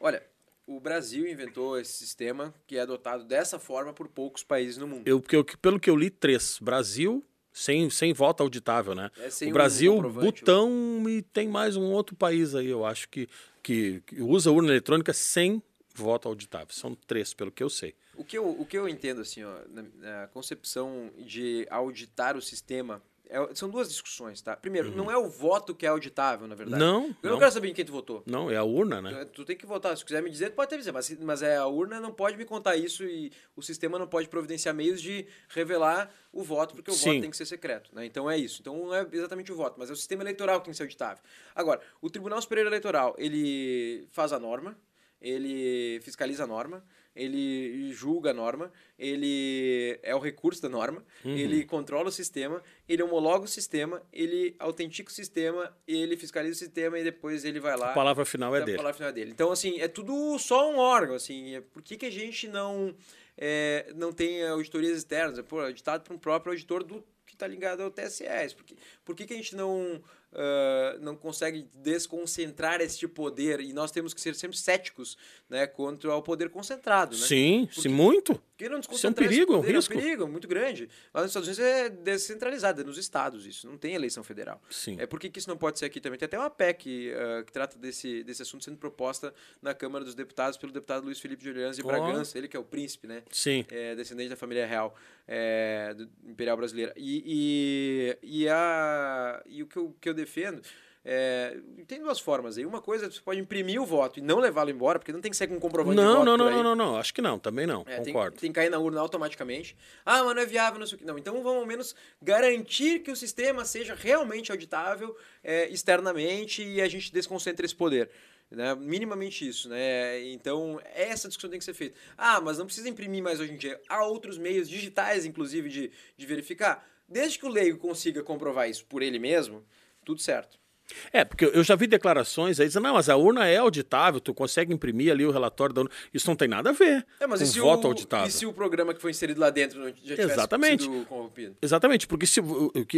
Olha, o Brasil inventou esse sistema que é adotado dessa forma por poucos países no mundo. Eu, porque eu- pelo que eu li, três. Brasil, sem, sem voto auditável, né? É o um Brasil, comprovante. Butão e tem mais um outro país aí, eu acho, que, que, que usa urna eletrônica sem voto auditável. São três, pelo que eu sei. O que eu, o que eu entendo, assim, ó, na, na concepção de auditar o sistema, é- são duas discussões, tá? Primeiro, não é o voto que é auditável, na verdade. Uhum. Não, Eu não não. quero saber em quem tu votou. Não, é a urna, né? Tu- Tu tem que votar. Se quiser me dizer, tu pode até dizer, mas, mas é, a urna não pode me contar isso e o sistema não pode providenciar meios de revelar o voto, porque o Sim. voto tem que ser secreto. Né? Então é isso. Então não é exatamente o voto, mas é o sistema eleitoral que tem que ser auditável. Agora, o Tribunal Superior Eleitoral, ele faz a norma, ele fiscaliza a norma, ele julga a norma, ele é o recurso da norma, Uhum. ele controla o sistema, ele homologa o sistema, ele autentica o sistema, ele fiscaliza o sistema e depois ele vai lá. A palavra final é a dele. palavra final dele. Então, assim, é tudo só um órgão, assim. é- Por que, que a gente não, é, não tem auditorias externas? Pô, auditado por um próprio auditor do que está ligado ao TSS. Por que, por que, que a gente não, ah, não consegue desconcentrar este poder? E nós temos que ser sempre céticos né, contra o poder concentrado, né? Sim, sim, muito. Porque não Isso é um desconcentrar esse perigo, é um poder, risco. É um perigo muito grande. Lá nos Estados Unidos é descentralizado, é nos estados isso. Não tem eleição federal. Sim. É por que, isso não pode ser aqui também? Tem até uma PEC ah, que trata desse, desse assunto sendo proposta na Câmara dos Deputados pelo deputado Luiz Felipe de Orleans de Ó. Bragança, ele que é o príncipe, né? Sim. É, descendente da família real é, do imperial brasileira. E, e, e, a, e o que eu, que eu defendo é, tem duas formas aí. Uma coisa, você pode imprimir o voto e não levá-lo embora, porque não tem que ser com um comprovante de Não, voto não, não, não, não, não. Acho que não, também não. É, tem, Concordo. tem que cair na urna automaticamente. Ah, mas não é viável, não sei o que. Não, então vamos ao menos garantir que o sistema seja realmente auditável é, externamente e a gente desconcentre esse poder. Né? Minimamente isso, né? Então, essa discussão tem que ser feita. Ah, mas não precisa imprimir mais hoje em dia. Há outros meios digitais, inclusive, de, de verificar. Desde que o leigo consiga comprovar isso por ele mesmo, tudo certo. É, porque eu já vi declarações aí dizendo, não, mas a urna é auditável, tu consegue imprimir ali o relatório da urna. Isso não tem nada a ver É, mas com e se, voto o, auditável. e se o programa que foi inserido lá dentro não já tivesse Exatamente. sido corrompido? Exatamente, porque se,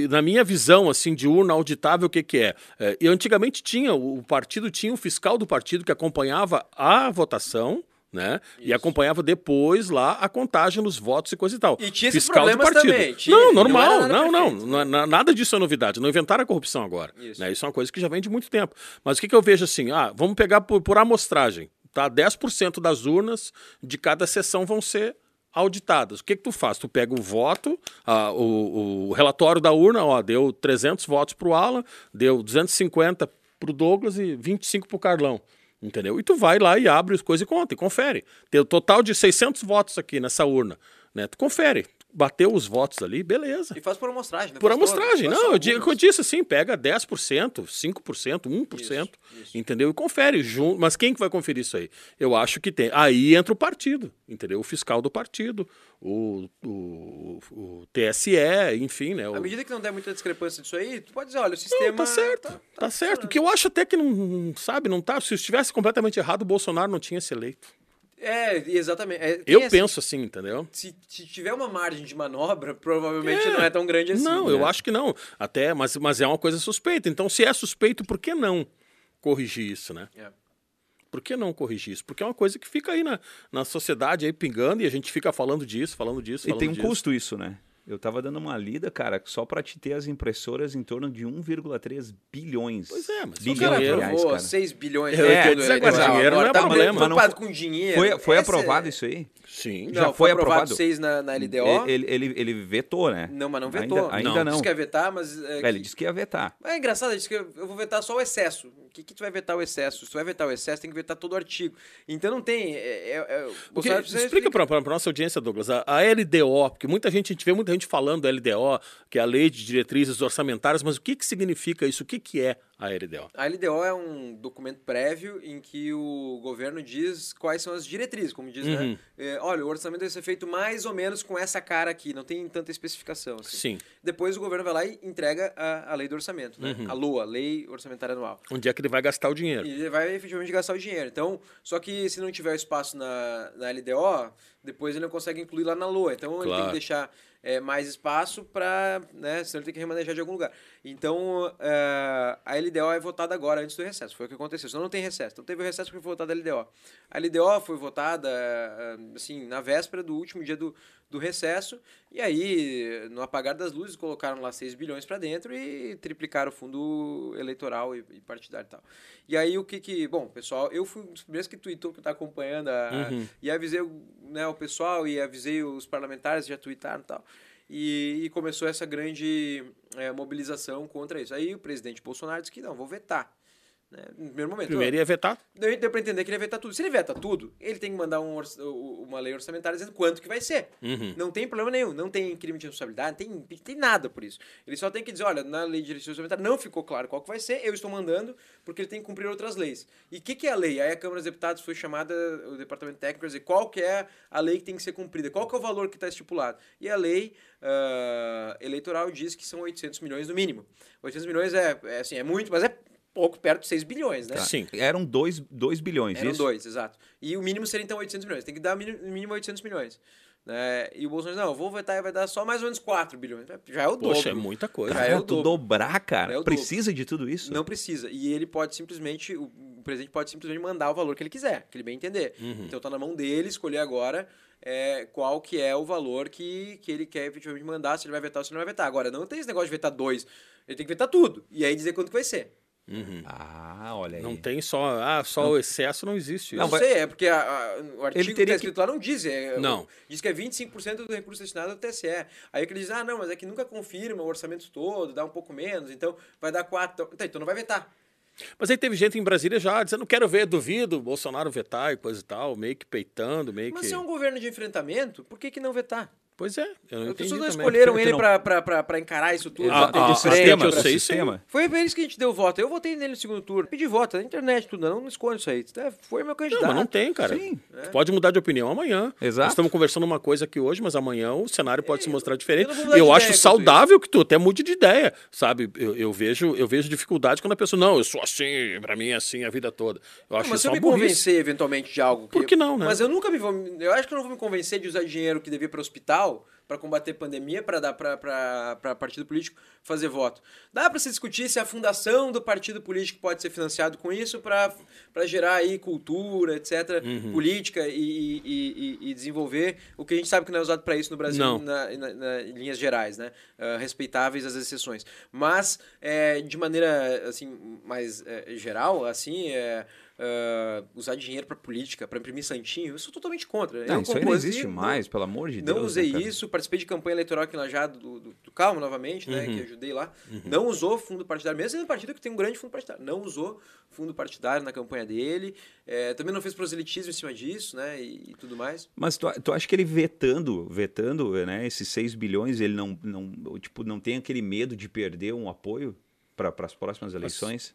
na minha visão assim de urna auditável, o que, que é? é? E antigamente tinha, o partido tinha o fiscal do partido que acompanhava a votação, né? E Isso. acompanhava depois lá a contagem dos votos e coisa e tal. E tinha esses fiscal problemas partido. também, tinha, não, normal, não, não, não é na- nada disso é novidade. Não inventaram a corrupção agora. Isso. Né? Isso é uma coisa que já vem de muito tempo. Mas o que, que eu vejo assim? Ah, vamos pegar por, por amostragem. Tá? 10% das urnas de cada sessão vão ser auditadas. O que, que tu faz? Tu pega o voto, ah, o, o relatório da urna, ó, deu 300 votos para o Alan, deu 250 para o Douglas e 25 para o Carlão. Entendeu? E tu vai lá e abre as coisas e conta, e confere. Tem o total de 600 votos aqui nessa urna. Né? Tu confere. Bateu os votos ali, beleza. E faz por amostragem, né? Por amostragem, não, eu, digo, eu disse assim, pega 10%, 5%, 1%, Isso, isso. entendeu? E confere junto. Mas quem que vai conferir isso aí? Eu acho que tem. Aí entra o partido, entendeu? O fiscal do partido, o, o, o TSE, enfim, né? O... À medida que não der muita discrepância disso aí, tu pode dizer, olha, o Não, sistema... tá certo, tá, certo. Que eu acho até que não, sabe, não tá. Se estivesse completamente errado, o Bolsonaro não tinha se eleito. É, exatamente. É, Eu essa- penso assim, entendeu? Se, se tiver uma margem de manobra, provavelmente não é tão grande assim. Não, né? eu acho que não. Até, mas, mas é uma coisa suspeita. Então, se é suspeito, por que não corrigir isso, né? É. Por que não corrigir isso? Porque é uma coisa que fica aí na, na sociedade aí pingando e a gente fica falando disso, falando disso, E falando tem um disso. custo isso, né? Eu tava dando uma lida, cara, só pra te ter as impressoras em torno de 1,3 bilhões. Pois é, mas bilhões o cara de reais, aprovou cara. 6 bilhões. Aí, mas né? dinheiro não é tá problema. preocupado Não com dinheiro. Foi, foi Essa- aprovado isso aí? Sim. Não, Já foi foi aprovado aprovado? 6 na, na LDO. Ele, ele, ele vetou, né? Não, mas não vetou. Ainda, ainda Não. não. Disse que ia vetar, mas... É, É, ele que- disse que ia vetar. É engraçado, ele disse que eu vou vetar só o excesso. O que, que tu vai vetar o excesso? Se tu vai vetar o excesso, tem que vetar todo o artigo. Então não tem. É, é, é, Porque, precisa explica para a nossa audiência, Douglas, a, a LDO, porque muita gente, a gente vê muita gente falando LDO, que é a Lei de Diretrizes Orçamentárias, mas o que, que significa isso? O que, que é a LDO? A LDO é um documento prévio em que o governo diz quais são as diretrizes, como diz, Uhum. né? É, olha, o orçamento deve ser feito mais ou menos com essa cara aqui, não tem tanta especificação. assim. Sim. Depois o governo vai lá e entrega a, a lei do orçamento, né? Uhum. A LOA, Lei Orçamentária Anual. Onde é que ele vai gastar o dinheiro? E ele vai efetivamente gastar o dinheiro. Então, só que se não tiver espaço na, na LDO, depois ele não consegue incluir lá na LOA. Então ele tem Claro. que deixar é, mais espaço para, né, senão ele tem que remanejar de algum lugar. Então é, a LDO é votada agora, antes do recesso. Foi o que aconteceu. Senão não tem recesso. Então teve o recesso porque foi votada a LDO. A LDO foi votada é, assim, na véspera do último dia do, do recesso. E aí, no apagar das luzes, colocaram lá 6 bilhões para dentro e triplicaram o fundo eleitoral e, e partidário e tal. E aí o que que... Bom, pessoal, eu fui um dos primeiros que tweetou que tá acompanhando a, Uhum. e avisei né, o pessoal e avisei os parlamentares, já tweetaram e tal. E, e começou essa grande é, mobilização contra isso. Aí o presidente Bolsonaro disse que não, vou vetar. Né? No primeiro momento. Primeiro ia vetar. Deu, deu para entender que ele ia vetar tudo. Se ele veta tudo, ele tem que mandar um uma lei orçamentária dizendo quanto que vai ser. Uhum. Não tem problema nenhum. Não tem crime de responsabilidade, não tem, tem nada por isso. Ele só tem que dizer, olha, na lei de direito orçamentário não ficou claro qual que vai ser, eu estou mandando porque ele tem que cumprir outras leis. E o que, que é a lei? Aí a Câmara dos Deputados foi chamada, o Departamento Técnico, para dizer qual que é a lei que tem que ser cumprida, qual que é o valor que está estipulado. E a lei ah, eleitoral diz que são 800 milhões no mínimo. 800 milhões é, é, assim, é muito, mas é pouco perto de 6 bilhões, né? Tá. Sim. Eram 2 dois bilhões, Eram isso? dois, exato. E o mínimo seria então 800 milhões. Tem que dar mínimo, mínimo 800 milhões. Né? E o Bolsonaro, não, eu vou vetar e vai dar só mais ou menos 4 bilhões. Já é o dobro. Poxa, é muita coisa. Já é o tu dobro. dobrar, cara, É o dobro. precisa de tudo isso? Não precisa. E ele pode simplesmente, o o presidente pode simplesmente mandar o valor que ele quiser, que ele bem entender. Uhum. Então tá na mão dele escolher agora é, qual que é o valor que, que ele quer efetivamente mandar, se ele vai vetar ou se ele não vai vetar. Agora, não tem esse negócio de vetar dois. Ele tem que vetar tudo. E aí dizer quanto que vai ser. Uhum. Ah, olha aí. Não tem só. Ah, só o excesso não existe. Não, isso. vai- sei, é porque a- a- o artigo que teria está escrito lá não diz. É, Não. Diz que é 25% do recurso destinado ao TSE. Aí que ele diz, ah, não, mas é que nunca confirma o orçamento todo, dá um pouco menos, então vai dar 4. Então, então não vai vetar. Mas aí teve gente em Brasília já dizendo, não quero ver, duvido, Bolsonaro vetar e coisa e tal, meio que peitando, meio Mas que. se é um governo de enfrentamento, por que, que não vetar? Pois é, eu não As pessoas não escolheram que ele não? pra encarar isso tudo. Ah, bater ah, ah, frente, sistema, pra- eu sei, sim. sistema. Foi pra isso que a gente deu voto. Eu votei nele no segundo turno. Pedi voto na internet, tudo. Não, não esconde isso aí. É, Foi meu Não, candidato. mas não tem, cara. Sim. Tu Pode mudar de opinião amanhã. Exato. Nós estamos conversando uma coisa aqui hoje, mas amanhã o cenário pode se mostrar diferente. eu não E eu acho saudável que tu até mude de ideia, sabe? Eu, eu vejo, eu vejo dificuldade quando a pessoa, não, eu sou assim, pra mim é assim a vida toda. Eu acho mas se eu me burrice. convencer eventualmente de algo. Por que não, né? Mas eu nunca me vou. Eu acho que eu não vou me convencer de usar dinheiro que devia para o hospital para combater pandemia para dar para partido político fazer voto. Dá para se discutir se a fundação do partido político pode ser financiado com isso para gerar aí cultura, etc., Uhum. política e, e, e- e desenvolver o que a gente sabe que não é usado para isso no Brasil na, na- na- em linhas gerais, né? Ah, respeitáveis as exceções. Mas, é, de maneira assim, mais é, geral, assim, é, ah, usar dinheiro para política, para imprimir santinho, eu sou totalmente contra. Não, eu isso aí não existe não- mais, pelo amor de Deus. Não né, usei cara? isso, participei de campanha eleitoral aqui na Jado do, do, do Calma novamente, né? Uhum. Que ajudei lá. Não usou fundo partidário, mesmo sendo um partido que tem um grande fundo partidário. Não usou fundo partidário na campanha dele. É, também não fez proselitismo em cima disso, né? E, e tudo mais. Mas tu, tu acha que ele vetando, vetando, né, esses 6 bilhões, ele não, não, tipo, não tem aquele medo de perder um apoio para as próximas eleições?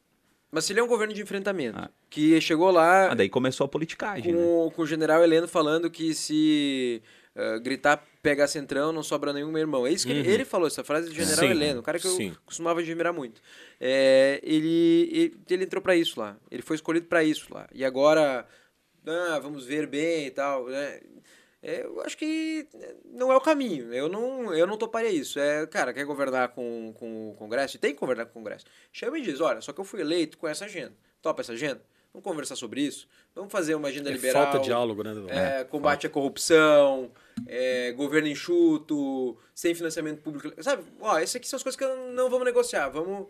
Mas se ele é um governo de enfrentamento, Ah. que chegou lá Ah, daí começou a politicagem, né? com, com o general Heleno falando que se ah, gritar pega centrão, não sobra nenhum meu irmão. É isso que ele, Uhum. ele falou, essa frase do general Sim, Heleno, um cara que eu sim. costumava admirar muito. É, ele, ele, ele entrou para isso lá, ele foi escolhido para isso lá. E agora, ah, vamos ver bem e tal, né? É, eu acho que não é o caminho. Eu não, eu não toparia isso. É, cara, quer governar com, com o Congresso? E tem que governar com o Congresso. Chama e diz: olha, só que eu fui eleito com essa agenda. Topa essa agenda? Vamos conversar sobre isso? Vamos fazer uma agenda É liberal. falta diálogo, né? Eduardo? É, combate à corrupção, é, governo enxuto, sem financiamento público. Sabe? Ó, essas aqui são as coisas que não vamos negociar. Vamos,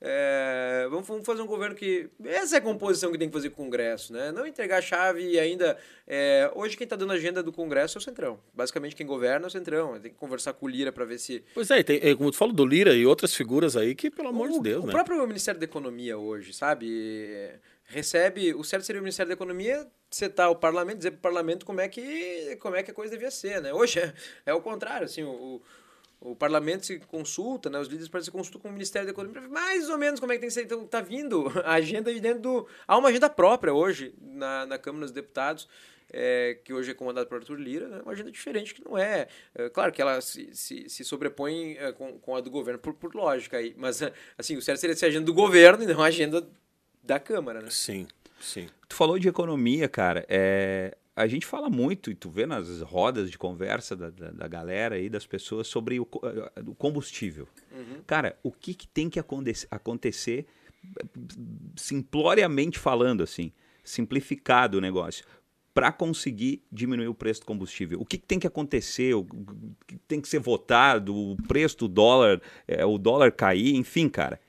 é, vamos, vamos fazer um governo que. Essa é a composição que tem que fazer com o Congresso, né? Não entregar a chave e ainda. é, hoje quem está dando a agenda do Congresso é o Centrão. Basicamente quem governa é o Centrão. Tem que conversar com o Lira para ver se. Pois é, tem, como tu falou do Lira e outras figuras aí que, pelo amor o, de Deus, o né? próprio Ministério da Economia hoje, sabe? Recebe. O certo seria o Ministério da Economia setar o parlamento, dizer para o parlamento como é, que, como é que a coisa devia ser, né? Hoje é, é o contrário, assim, o, o parlamento se consulta, né? Os líderes se consultam com o Ministério da Economia para ver mais ou menos como é que tem que ser. Então, tá vindo a agenda de dentro do. Há uma agenda própria hoje na, na Câmara dos Deputados. é, que hoje é comandado por Arthur Lira, né? uma agenda diferente que não é. é, claro que ela se, se, se sobrepõe é, com, com a do governo por, por lógica aí, mas é, assim, o certo seria ser a agenda do governo e não a agenda da Câmara, né? Sim, sim. Tu falou de economia, cara. É, a gente fala muito, e tu vê nas rodas de conversa da, da, da galera aí, das pessoas, sobre o, o combustível. Uhum. Cara, o que, que tem que acontecer, simploriamente falando, assim, simplificado o negócio, para conseguir diminuir o preço do combustível? O que, que, tem que acontecer? O que tem que ser votado? O preço do dólar, é, o dólar cair, enfim, cara.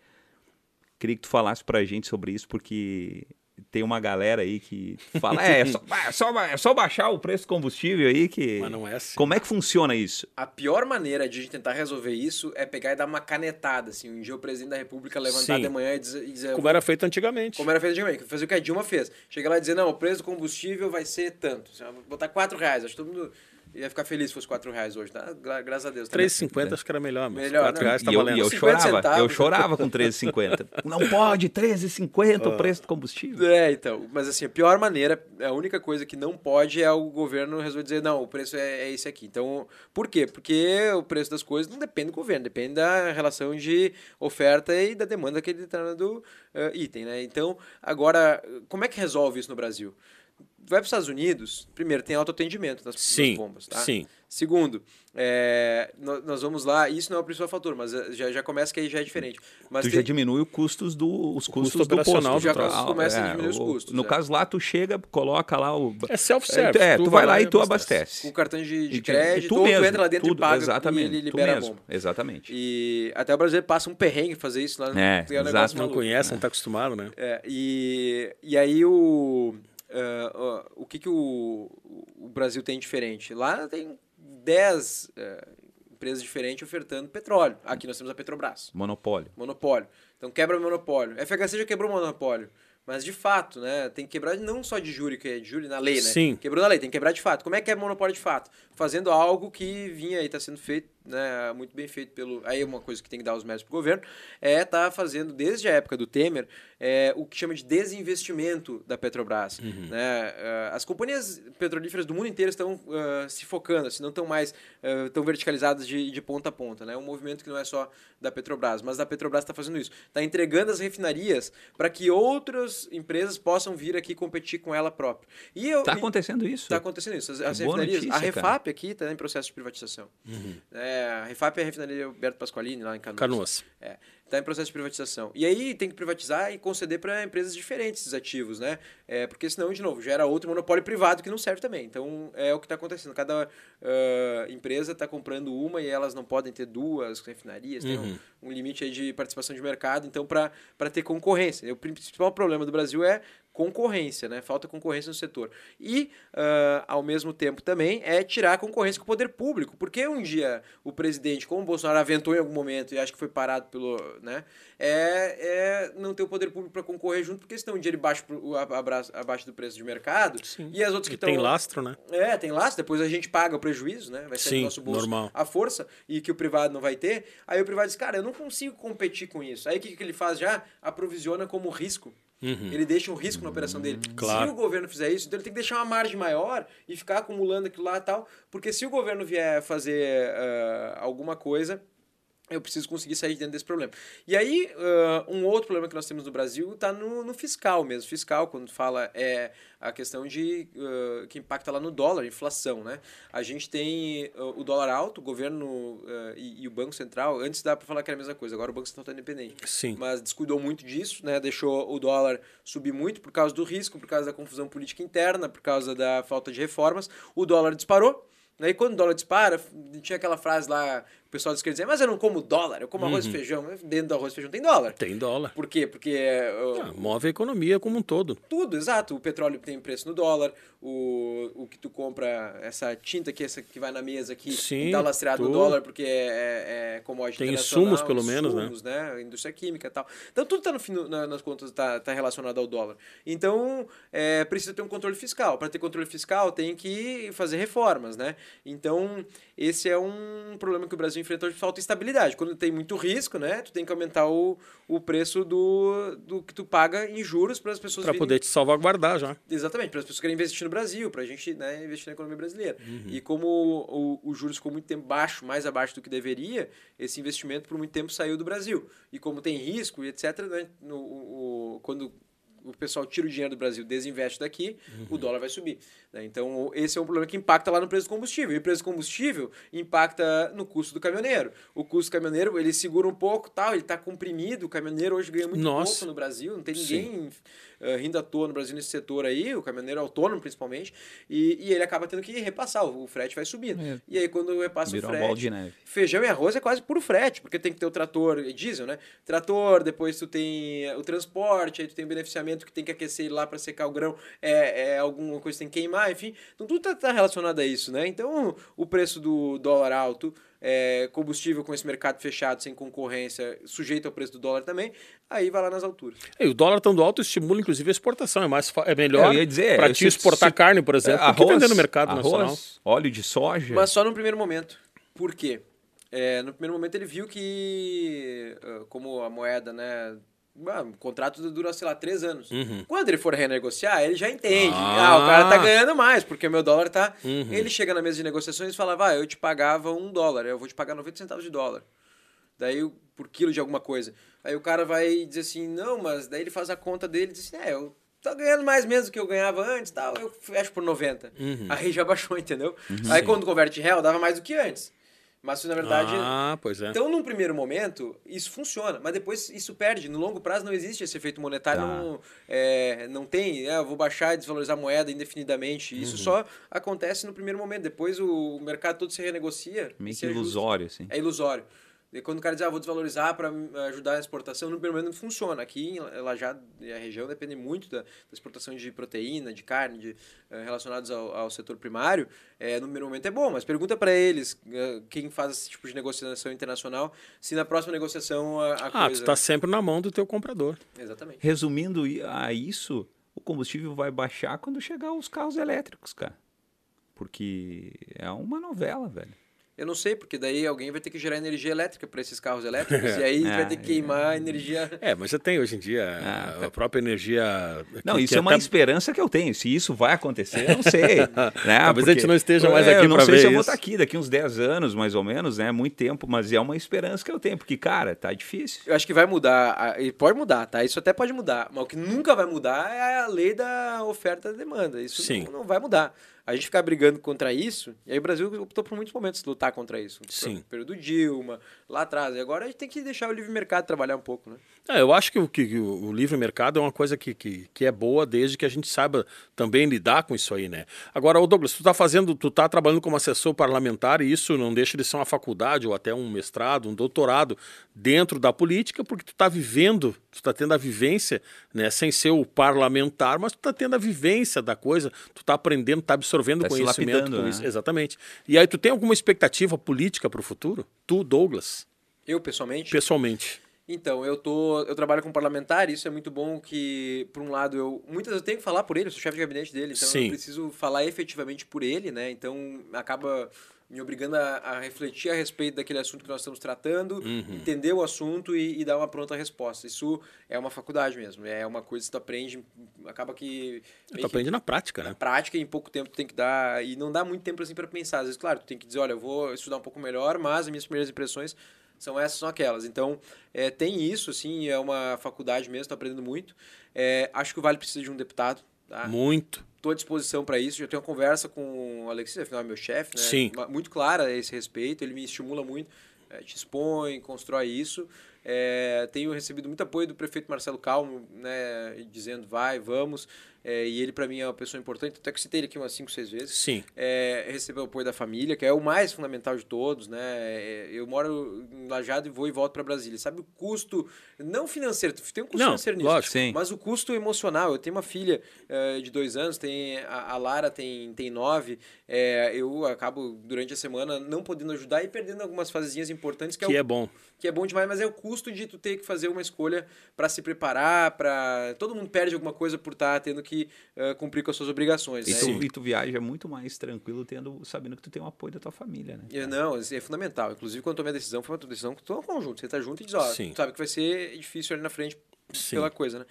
Queria que tu falasse para a gente sobre isso, porque tem uma galera aí que fala, é, é só, é, só, é só baixar o preço do combustível aí que... Mas não é assim. Como é que funciona isso? A pior maneira de a gente tentar resolver isso é pegar e dar uma canetada, assim, um dia o presidente da república levantar Sim. de manhã e dizer, e dizer... Como era feito antigamente. Como era feito antigamente, fazer o que a Dilma fez. Chega lá e dizer, não, o preço do combustível vai ser tanto, vou botar 4 reais, acho que todo mundo ia ficar feliz se fosse 4 reais hoje, tá? Graças a Deus. 3,50 acho que era melhor, mas melhor, 4 reais tá e eu, valendo. E eu chorava, centavos. eu chorava com 13,50. Não pode, 13,50 o preço do combustível. É, então. Mas assim, a pior maneira, a única coisa que não pode é o governo resolver dizer, não, o preço é, é esse aqui. Então, por quê? Porque o preço das coisas não depende do governo, depende da relação de oferta e da demanda daquele determinado uh, item, né? Então, agora, como é que resolve isso no Brasil? Vai para os Estados Unidos, primeiro, tem autoatendimento nas, sim, nas bombas, tá? Sim. Segundo, é, nós vamos lá, isso não é o principal fator, mas é, já, já começa que aí já é diferente. Mas tu tem, já diminui os custos do, os custos custo do posto. Tu já começa é, a diminuir os custos. No é. caso lá, tu chega, coloca lá o... É self-service. É, tu, tu vai lá e tu abastece. Com cartão de, de crédito, tu ou mesmo, tu entra lá dentro tudo, e paga exatamente, e ele libera a bomba. Exatamente. E até o brasileiro passa um perrengue fazer isso lá. É, um exato. Não conhece, não está acostumado, né? É, e, e aí o... Uh, uh, o que, que o, o Brasil tem diferente? Lá tem 10 uh, empresas diferentes ofertando petróleo. Aqui nós temos a Petrobras. Monopólio. Monopólio. Então quebra o monopólio. A FHC já quebrou o monopólio. Mas de fato, né? Tem que quebrar não só de júri, que é de júri na lei, né? Sim. Quebrou na lei, tem que quebrar de fato. Como é que é monopólio de fato? Fazendo algo que vinha e está sendo feito, né? Muito bem feito pelo. Aí uma coisa que tem que dar os méritos pro governo é tá fazendo, desde a época do Temer, é, o que chama de desinvestimento da Petrobras. Uhum. Né? Uh, as companhias petrolíferas do mundo inteiro estão uh, se focando, assim, não estão mais uh, tão verticalizadas de, de ponta a ponta. Né? É um movimento que não é só da Petrobras, mas a Petrobras está fazendo isso. Está entregando as refinarias para que outras empresas possam vir aqui competir com ela própria. Está acontecendo isso? Está acontecendo isso. As, as refinarias. Notícia, a Refap cara. aqui está em processo de privatização. Uhum. É, a Refap é a refinaria Alberto Pasqualini, lá em Canoas. Canoas. É está em processo de privatização. E aí tem que privatizar e conceder para empresas diferentes esses ativos, né? É, porque senão, de novo, gera outro monopólio privado que não serve também. Então é o que está acontecendo. Cada uh, empresa está comprando uma e elas não podem ter duas refinarias, uhum. tem um, um, limite aí de participação de mercado, então para ter concorrência. O principal problema do Brasil é concorrência, né? Falta concorrência no setor. E, uh, ao mesmo tempo, também é tirar a concorrência com o poder público. Porque um dia o presidente, como o Bolsonaro aventou em algum momento e acho que foi parado pelo. Né, é, é não ter o poder público para concorrer junto, porque senão um dia ele baixa abaixo, abaixo do preço de mercado. Sim. E as outras que estão. Tem lastro, né? É, tem lastro. Depois a gente paga o prejuízo, né? Vai ser Sim, no nosso bolso normal. a força e que o privado não vai ter. Aí o privado diz, cara, eu não consigo competir com isso. Aí o que, que ele faz já? Aprovisiona como risco. Uhum. Ele deixa um risco na operação dele. Claro. Se o governo fizer isso, então ele tem que deixar uma margem maior e ficar acumulando aquilo lá e tal. Porque se o governo vier fazer uh, alguma coisa, eu preciso conseguir sair de dentro desse problema. E aí, uh, um outro problema que nós temos no Brasil está no, no, fiscal mesmo. Fiscal, quando fala, é a questão de uh, que impacta lá no dólar, inflação, né? A gente tem uh, o dólar alto, o governo e, e, o Banco Central, antes dá para falar que era a mesma coisa, agora o Banco Central está independente. Sim. Mas descuidou muito disso, né? Deixou o dólar subir muito por causa do risco, por causa da confusão política interna, por causa da falta de reformas. O dólar disparou, Aí quando o dólar dispara, tinha aquela frase lá o pessoal diz que dizer, mas eu não como dólar, eu como arroz uhum. e feijão. Dentro do arroz e feijão tem dólar. Tem dólar. Por quê? Porque. Uh, ah, move a economia como um todo. Tudo, exato. O petróleo tem preço no dólar, o, o que tu compra, essa tinta que, essa que vai na mesa aqui, Sim, tá lastreado no dólar, porque é, é, é commodity Tem insumos, pelo menos, insumos, né? né? Indústria química e tal. Então tudo tá no fim, na, nas contas, tá, tá relacionado ao dólar. Então, é, precisa ter um controle fiscal. Para ter controle fiscal, tem que fazer reformas, né? Então, esse é um problema que o Brasil enfrentou de falta de estabilidade. Quando tem muito risco, né, tu tem que aumentar o, o preço do, do que tu paga em juros para as pessoas Para poder te salvaguardar já. Exatamente, para as pessoas querem investir no Brasil, para a gente né, investir na economia brasileira. Uhum. E como o, o, o juros ficou muito tempo baixo, mais abaixo do que deveria, esse investimento por muito tempo saiu do Brasil. E como tem risco e etc., né, no, o, quando o pessoal tira o dinheiro do Brasil, desinveste daqui, o dólar vai subir. né? Então, esse é um problema que impacta lá no preço do combustível. E o preço do combustível impacta no custo do caminhoneiro. O custo do caminhoneiro, ele segura um pouco, tal, ele está comprimido. O caminhoneiro hoje ganha muito Nossa. pouco no Brasil, não tem ninguém eh, rindo à toa no Brasil nesse setor aí, o caminhoneiro autônomo principalmente, e, e ele acaba tendo que repassar, o, o frete vai subindo. É. E aí, quando repassa Virou o frete. Feijão e arroz é quase puro frete, porque tem que ter o trator é diesel, né? Trator, depois tu tem o transporte, aí tu tem o beneficiamento que tem que aquecer lá para secar o grão, é, é alguma coisa que tem que queimar, enfim. Então tudo tá, tá relacionado a isso, né? Então o preço do dólar alto, é, combustível com esse mercado fechado, sem concorrência, sujeito ao preço do dólar também, aí vai lá nas alturas. E o dólar estando alto estimula, inclusive, a exportação. É, mais, é melhor ia dizer, para ti exportar se- carne, por exemplo, do que vender no mercado arroz, nacional. óleo de soja. Mas só no primeiro momento. Por quê? É, no primeiro momento ele viu que, ah, como a moeda, né? Ah, O contrato dura, sei lá, três anos. Quando ele for renegociar, ele já entende. Ah, Ah. o cara tá ganhando mais, porque o meu dólar tá. Uhum. Ele chega na mesa de negociações e fala: vai, eu te pagava um dólar, eu vou te pagar 90 centavos de dólar. Daí, por quilo de alguma coisa. Aí o cara vai dizer assim: não, mas daí ele faz a conta dele e diz assim: é, eu tô ganhando mais mesmo do que eu ganhava antes, tal, eu fecho por 90. Uhum. Aí já baixou, entendeu? Aí quando converte em real, dava mais do que antes. Mas na verdade. Ah, pois é. Então, num primeiro momento, isso funciona, mas depois isso perde. No longo prazo não existe esse efeito monetário, Tá. não, é, não tem, é, eu vou baixar e desvalorizar a moeda indefinidamente. Isso Uhum. só acontece no primeiro momento. Depois o mercado todo se renegocia. Meio que ilusório, assim. É ilusório. E quando o cara diz, ah, vou desvalorizar para ajudar a exportação, no primeiro momento não funciona. Aqui em Lajado e a região depende muito da, da exportação de proteína, de carne, de, eh, relacionados ao, ao setor primário. Eh, no primeiro momento é bom, mas pergunta para eles, eh, quem faz esse tipo de negociação internacional, se na próxima negociação a, a Ah, coisa... tu tá sempre na mão do teu comprador. Exatamente. Resumindo a isso, o combustível vai baixar quando chegar os carros elétricos, cara. Porque é uma novela, velho. Eu não sei, porque daí alguém vai ter que gerar energia elétrica para esses carros elétricos, e aí É, vai ter que queimar energia... É, mas já tem hoje em dia Ah, a própria energia. Não, que- isso que é uma até- esperança que eu tenho. Se isso vai acontecer, eu não sei. né? Talvez a gente não esteja mais É, aqui Eu não sei ver se eu vou estar aqui daqui uns 10 anos, mais ou menos, né? Muito tempo, mas é uma esperança que eu tenho. Porque, cara, tá difícil. Eu acho que vai mudar, e pode mudar, tá? Isso até pode mudar, mas o que nunca vai mudar é a lei da oferta e da demanda. Isso Sim. Não, não vai mudar. A gente ficar brigando contra isso, e aí o Brasil optou por muitos momentos lutar contra isso. Sim. Período Dilma, lá atrás. E agora a gente tem que deixar o livre mercado trabalhar um pouco, né? É, eu acho que, o- que- o o livre mercado é uma coisa que, que, que é boa desde que a gente saiba também lidar com isso aí, né? Agora, ô Douglas, tu tá fazendo, tu tá trabalhando como assessor parlamentar e isso não deixa de ser uma faculdade ou até um mestrado, um doutorado dentro da política, porque tu tá vivendo, tu tá tendo a vivência, né, sem ser o parlamentar, mas tu tá tendo a vivência da coisa, tu tá aprendendo, tá absorvendo Tá conhecimento lapidando, com né? isso. Exatamente. E aí tu tem alguma expectativa política para o futuro? Tu, Douglas, Eu, pessoalmente, pessoalmente. Então, eu tô, eu trabalho com parlamentar, isso é muito bom que, por um lado, eu muitas vezes eu tenho que falar por ele, eu sou chefe de gabinete dele, então Sim. eu preciso falar efetivamente por ele, né? Então, acaba me obrigando a, a refletir a respeito daquele assunto que nós estamos tratando, Uhum. entender o assunto e, e dar uma pronta resposta. Isso é uma faculdade mesmo, é uma coisa que tu aprende, acaba que... Tu meio que aprende na prática, na né? prática, em pouco tempo tu tem que dar. E não dá muito tempo assim para pensar. Às vezes, claro, tu tem que dizer, olha, eu vou estudar um pouco melhor, mas as minhas primeiras impressões são essas, são aquelas. Então, é, tem isso, assim, é uma faculdade mesmo, estou aprendendo muito. É, acho que o Vale precisa de um deputado. Tá? Muito. Estou à disposição para isso. Já tenho uma conversa com o Alexis, afinal é meu chefe, né? Sim. Muito clara a esse respeito, ele me estimula muito, é, te expõe, constrói isso. É, tenho recebido muito apoio do prefeito Marcelo Calmo, né, dizendo vai, vamos. É, e ele, para mim, é uma pessoa importante, até que citei ele aqui umas 5, 6 vezes. Sim. É, receber o apoio da família, que é o mais fundamental de todos, né? É, Eu moro em Lajado e vou e volto para Brasília. Sabe o custo, não financeiro, tem um custo Não, financeiro nisso, lógico. Sim. mas o custo emocional. Eu tenho uma filha eh, de dois anos, tem a, a Lara tem, tem nove. eh, eu acabo, durante a semana, não podendo ajudar e perdendo algumas fasezinhas importantes, que, Que é, é o, bom. que é bom demais, mas é o custo de tu ter que fazer uma escolha para se preparar, para Todo mundo perde alguma coisa por estar tendo que eh, cumprir com as suas obrigações. E né? tu, e tu viaja muito mais tranquilo tendo, sabendo que tu tem o apoio da tua família, né? É, Não, é fundamental. Inclusive, quando eu tomei a decisão, foi uma decisão que tu um conjunto. Você tá junto e diz, ó, Sim. tu sabe que vai ser difícil ali na frente Sim. pela coisa, né?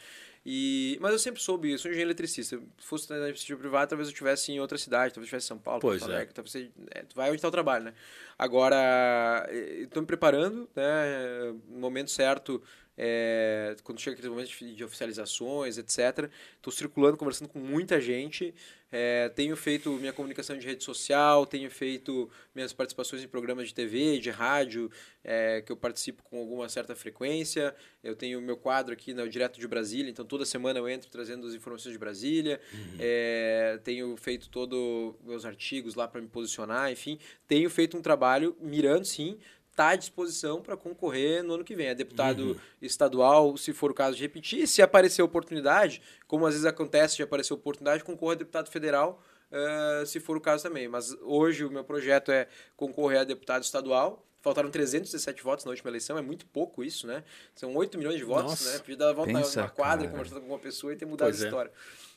E, mas eu sempre soube, eu sou engenheiro eletricista. Se fosse na iniciativa privada, talvez eu estivesse em outra cidade, talvez eu estivesse em São Paulo, Pois Porto é. Alegre, talvez você, é, tu vai onde está o trabalho, né? Agora, estou me preparando, né? No momento certo, é, quando chega aqueles momentos de, de oficializações, etc. Estou circulando, conversando com muita gente. É, tenho feito minha comunicação de rede social, tenho feito minhas participações em programas de TV, de rádio, é, que eu participo com alguma certa frequência. Eu tenho meu quadro aqui no Direto de Brasília, então toda semana eu entro trazendo as informações de Brasília. É, tenho feito todos meus artigos lá para me posicionar, enfim. Tenho feito um trabalho mirando, sim, está à disposição para concorrer no ano que vem. É deputado estadual, se for o caso de repetir. Se aparecer oportunidade, como às vezes acontece de aparecer oportunidade, concorra a deputado federal, eh, se for o caso também. Mas hoje o meu projeto é concorrer a deputado estadual. Faltaram 317 votos na última eleição, é muito pouco isso, né? São 8 milhões de votos, Nossa. né? Podia dar a volta Pensa, na quadra, cara. conversando com alguma pessoa e ter mudado Pois a é. história. É,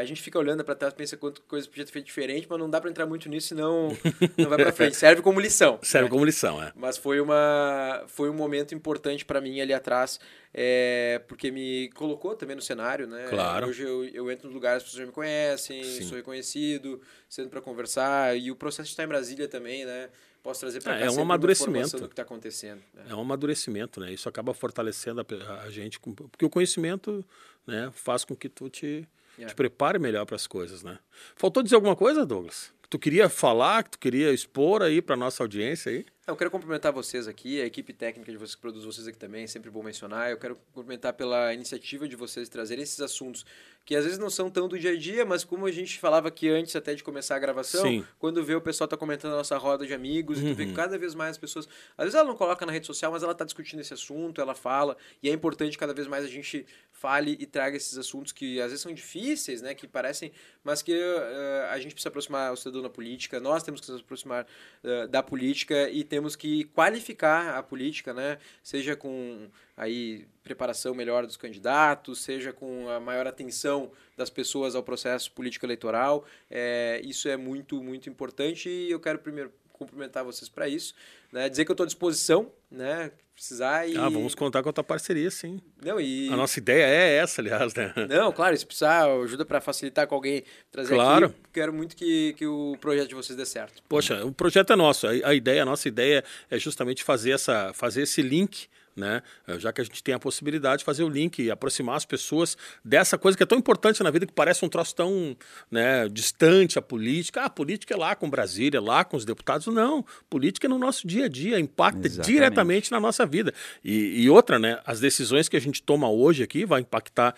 a gente fica olhando para trás, pensa quanto coisa podia ter feito diferente, mas não dá para entrar muito nisso, senão não vai para frente. Serve como lição. Serve né? como lição, é. Mas foi, uma, foi um momento importante para mim ali atrás, é, porque me colocou também no cenário, né? Claro. Hoje eu, eu entro nos lugares, as pessoas já me conhecem, Sim. sou reconhecido, sendo para conversar, e o processo de estar em Brasília também, né? Posso trazer para É, cá é um amadurecimento. do que está acontecendo. né? É um amadurecimento, né? Isso acaba fortalecendo a, a gente, com- porque o conhecimento né, faz com que tu te, Te prepare melhor para as coisas, né? Faltou dizer alguma coisa, Douglas? Tu queria falar, que tu queria expor aí para nossa audiência aí? Eu quero cumprimentar vocês aqui, a equipe técnica de vocês que produz vocês aqui também, é sempre bom mencionar. Eu quero cumprimentar pela iniciativa de vocês trazerem esses assuntos que às vezes não são tão do dia a dia, mas como a gente falava aqui antes até de começar a gravação, Sim. quando vê o pessoal tá comentando a nossa roda de amigos, e tu vê Uhum. que cada vez mais as pessoas, às vezes ela não coloca na rede social, mas ela tá discutindo esse assunto, ela fala, e é importante cada vez mais a gente fale e traga esses assuntos que às vezes são difíceis, né, que parecem, mas que eh, a gente precisa aproximar o cidadão da política, nós temos que nos aproximar eh, da política e temos que qualificar a política, né, seja com aí preparação melhor dos candidatos, seja com a maior atenção das pessoas ao processo político eleitoral. É, isso é muito, muito importante e eu quero primeiro cumprimentar vocês para isso, né? dizer que eu estou à disposição, né? Precisar e Ah, vamos contar com a tua parceria, sim. não e A nossa ideia é essa, aliás, né? não, claro, se precisar ajuda para facilitar com alguém trazer Claro. aqui. Quero muito que, que o projeto de vocês dê certo. Poxa, o projeto é nosso. A, a ideia, a nossa ideia é justamente fazer, essa, fazer esse link, né? Já que a gente tem a possibilidade de fazer o link e aproximar as pessoas dessa coisa que é tão importante na vida, que parece um troço tão né, distante a política. Ah, a política é lá com Brasília, é lá com os deputados. Não, política é no nosso dia a dia, impacta Exatamente. diretamente na nossa vida. E, e outra, né? As decisões que a gente toma hoje aqui vai impactar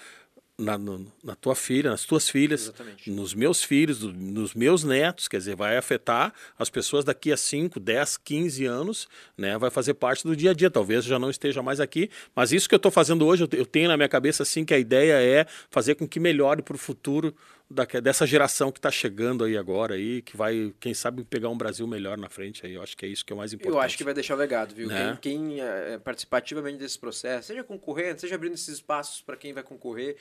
na, no- na tua filha, nas tuas filhas, Exatamente. nos meus filhos, do- nos meus netos, quer dizer, vai afetar as pessoas daqui a 5, 10, 15 anos, né? Vai fazer parte do dia a dia. Talvez eu já não esteja mais aqui, mas isso que eu estou fazendo hoje, eu te- eu tenho na minha cabeça assim que a ideia é fazer com que melhore para o futuro daque- dessa geração que está chegando aí agora aí, que vai, quem sabe, pegar um Brasil melhor na frente aí. Eu acho que é isso que é o mais importante. Eu acho que vai deixar o legado, viu? Né? Quem, quem eh, participar ativamente desse processo, seja concorrendo, seja abrindo esses espaços para quem vai concorrer,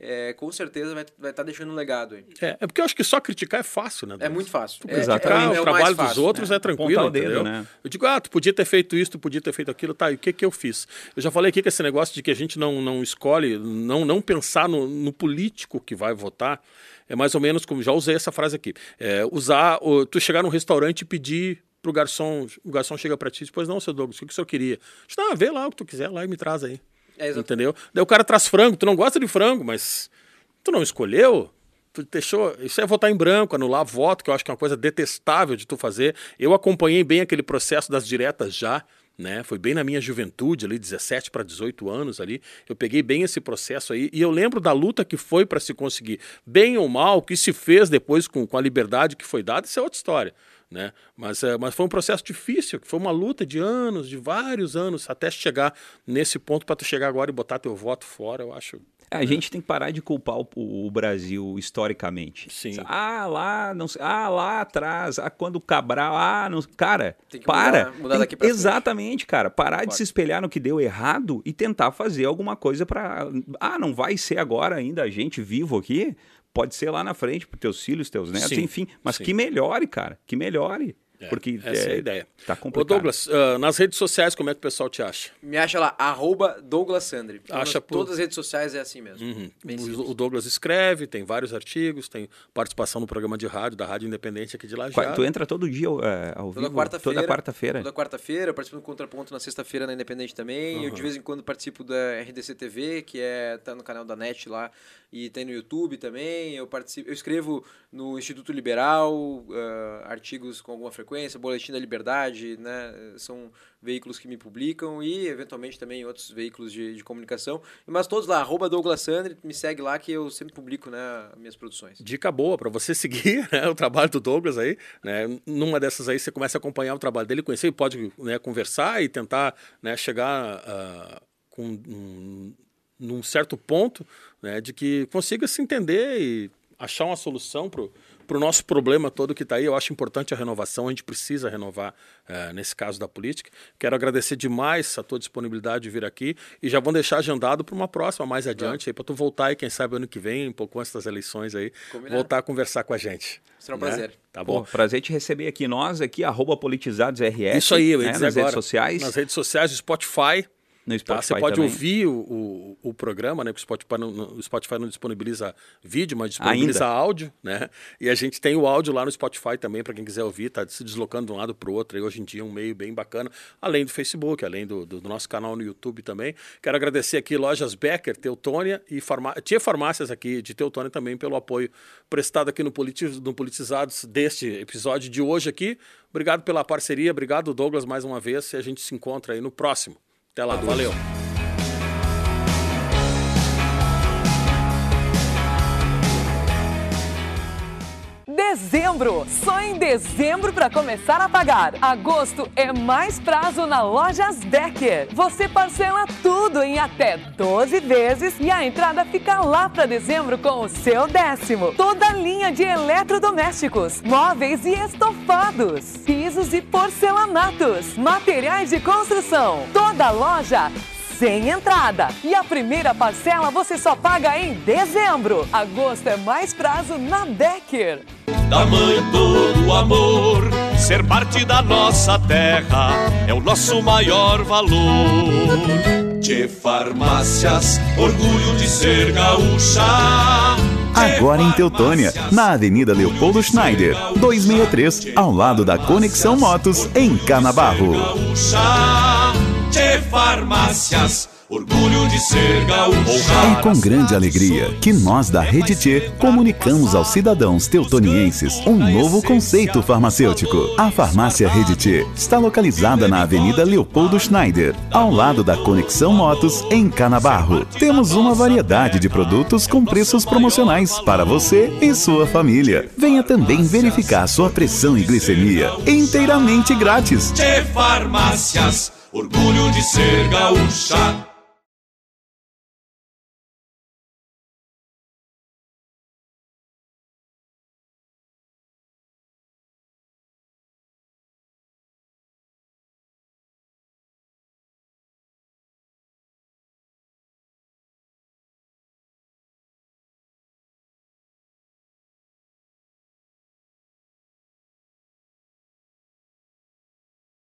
eh, com certeza vai estar deixando um legado aí. É, é porque eu acho que só criticar é fácil, né? É Douglas? muito fácil. É, Exatamente. é, criticar é o trabalho mais dos fácil, outros né? é tranquilo, o dedo, entendeu? né? Eu digo, ah, tu podia ter feito isso, tu podia ter feito aquilo, tá, e o que que eu fiz? Eu já falei aqui que esse negócio de que a gente não, não escolhe, não, não pensar no, no político que vai votar, é mais ou menos como, já usei essa frase aqui, é, usar, o- tu chegar num restaurante e pedir pro garçom, o garçom chega pra ti e diz, pois não, seu Douglas, o que, que o senhor queria? Diz, não, vê lá o que tu quiser lá e me traz aí. É. Entendeu? Daí o cara traz frango, tu não gosta de frango, mas tu não escolheu, tu deixou. Isso é votar em branco, anular voto, que eu acho que é uma coisa detestável de tu fazer. Eu acompanhei bem aquele processo das diretas já. Né? Foi bem na minha juventude, ali, 17 para 18 anos ali. Eu peguei bem esse processo aí. E eu lembro da luta que foi para se conseguir. Bem ou mal, o que se fez depois com, com a liberdade que foi dada, isso é outra história. Né? Mas, é, mas foi um processo difícil, que foi uma luta de anos, de vários anos, até chegar nesse ponto para tu chegar agora e botar teu voto fora, eu acho. É, A gente tem que parar de culpar o, o Brasil historicamente. Sim. Ah, lá, não sei, ah, lá atrás, ah, quando o Cabral, ah, não, cara, Tem que para. mudar- mudar Tem- daqui pra frente. Exatamente, cara, parar de se espelhar no que deu errado e tentar fazer alguma coisa para, ah, não vai ser agora ainda a gente vivo aqui, pode ser lá na frente para teus filhos, teus netos, Sim, enfim, mas sim. que melhore, cara, que melhore. Porque essa é, a ideia. Tá Ô complicado. Douglas, ah, nas redes sociais, como é que o pessoal te acha? Me acha lá, arroba Douglas Sandri. Acha Todas, por- todas as redes sociais é assim mesmo. Uhum. O- Douglas escreve, tem vários artigos, tem participação no programa de rádio, da Rádio Independente aqui de Lajeado. Tu entra todo dia é, ao Toda vivo? quarta-feira. Toda quarta-feira. Toda quarta-feira, eu participo do Contraponto na sexta-feira na Independente também. Eu de vez em quando participo da RDC TV, que é tá no canal da NET lá e tem no YouTube também. Eu participo, eu escrevo no Instituto Liberal, ah, artigos com alguma frequência, Boletim da Liberdade, né? São veículos que me publicam e eventualmente também outros veículos de, de comunicação. Mas todos lá, arroba Douglas Sandri, me segue lá que eu sempre publico, né, minhas produções. Dica boa para você seguir né, o trabalho do Douglas aí. Né? Numa dessas aí você começa a acompanhar o trabalho dele, conhecer e pode né, conversar e tentar né, chegar ah, com um, num certo ponto né, de que consiga se entender e achar uma solução para o nosso problema todo que está aí. Eu acho importante a renovação, a gente precisa renovar eh, nesse caso da política. Quero agradecer demais a tua disponibilidade de vir aqui e já vou deixar agendado para uma próxima mais adiante aí para tu voltar aí, quem sabe ano que vem, um pouco antes das eleições aí, Combinado. voltar a conversar com a gente. Será um né? prazer. Tá Pô, bom? prazer te receber aqui. Nós aqui, arroba politizadosRS. Isso aí, eu ia né, dizer nas agora. redes sociais. Nas redes sociais, o Spotify. No Tá? Spotify Você pode também. ouvir o, o, o programa, né? Porque o Spotify não, o Spotify não disponibiliza vídeo, mas disponibiliza Ainda. áudio, né? E a gente tem o áudio lá no Spotify também, para quem quiser ouvir, tá se deslocando de um lado para o outro. E hoje em dia é um meio bem bacana, além do Facebook, além do, do nosso canal no YouTube também. Quero agradecer aqui Lojas Becker, Teutônia e farmá Tia Farmácias aqui de Teutônia também pelo apoio prestado aqui no, Politi- no Politizados deste episódio de hoje aqui. Obrigado pela parceria, obrigado Douglas mais uma vez e a gente se encontra aí no próximo. Até lá, valeu. Dezembro! Só em dezembro para começar a pagar. Agosto é mais prazo na Lojas Becker. Você parcela tudo em até 12 vezes e a entrada fica lá para dezembro com o seu décimo. Toda linha de eletrodomésticos, móveis e estofados, pisos e porcelanatos, materiais de construção. Toda loja sem entrada. E a primeira parcela você só paga em dezembro. Agosto é mais prazo na Becker. Tamanho todo o amor, ser parte da nossa terra é o nosso maior valor. De farmácias, orgulho de ser gaúcha. Agora em Teutônia, na Avenida Leopoldo Schneider, 263, ao lado da Conexão Motos, em Canabarro. Gaúcha, Tchê farmácias, orgulho de ser gaúcha. É com grande alegria que nós da Rede T comunicamos aos cidadãos teutonienses um novo conceito farmacêutico. A farmácia Rede T está localizada na Avenida Leopoldo Schneider, ao lado da Conexão Motos, em Canabarro. Temos uma variedade de produtos com preços promocionais para você e sua família. Venha também verificar sua pressão e glicemia inteiramente grátis. Tchê farmácias, orgulho de ser gaúcha.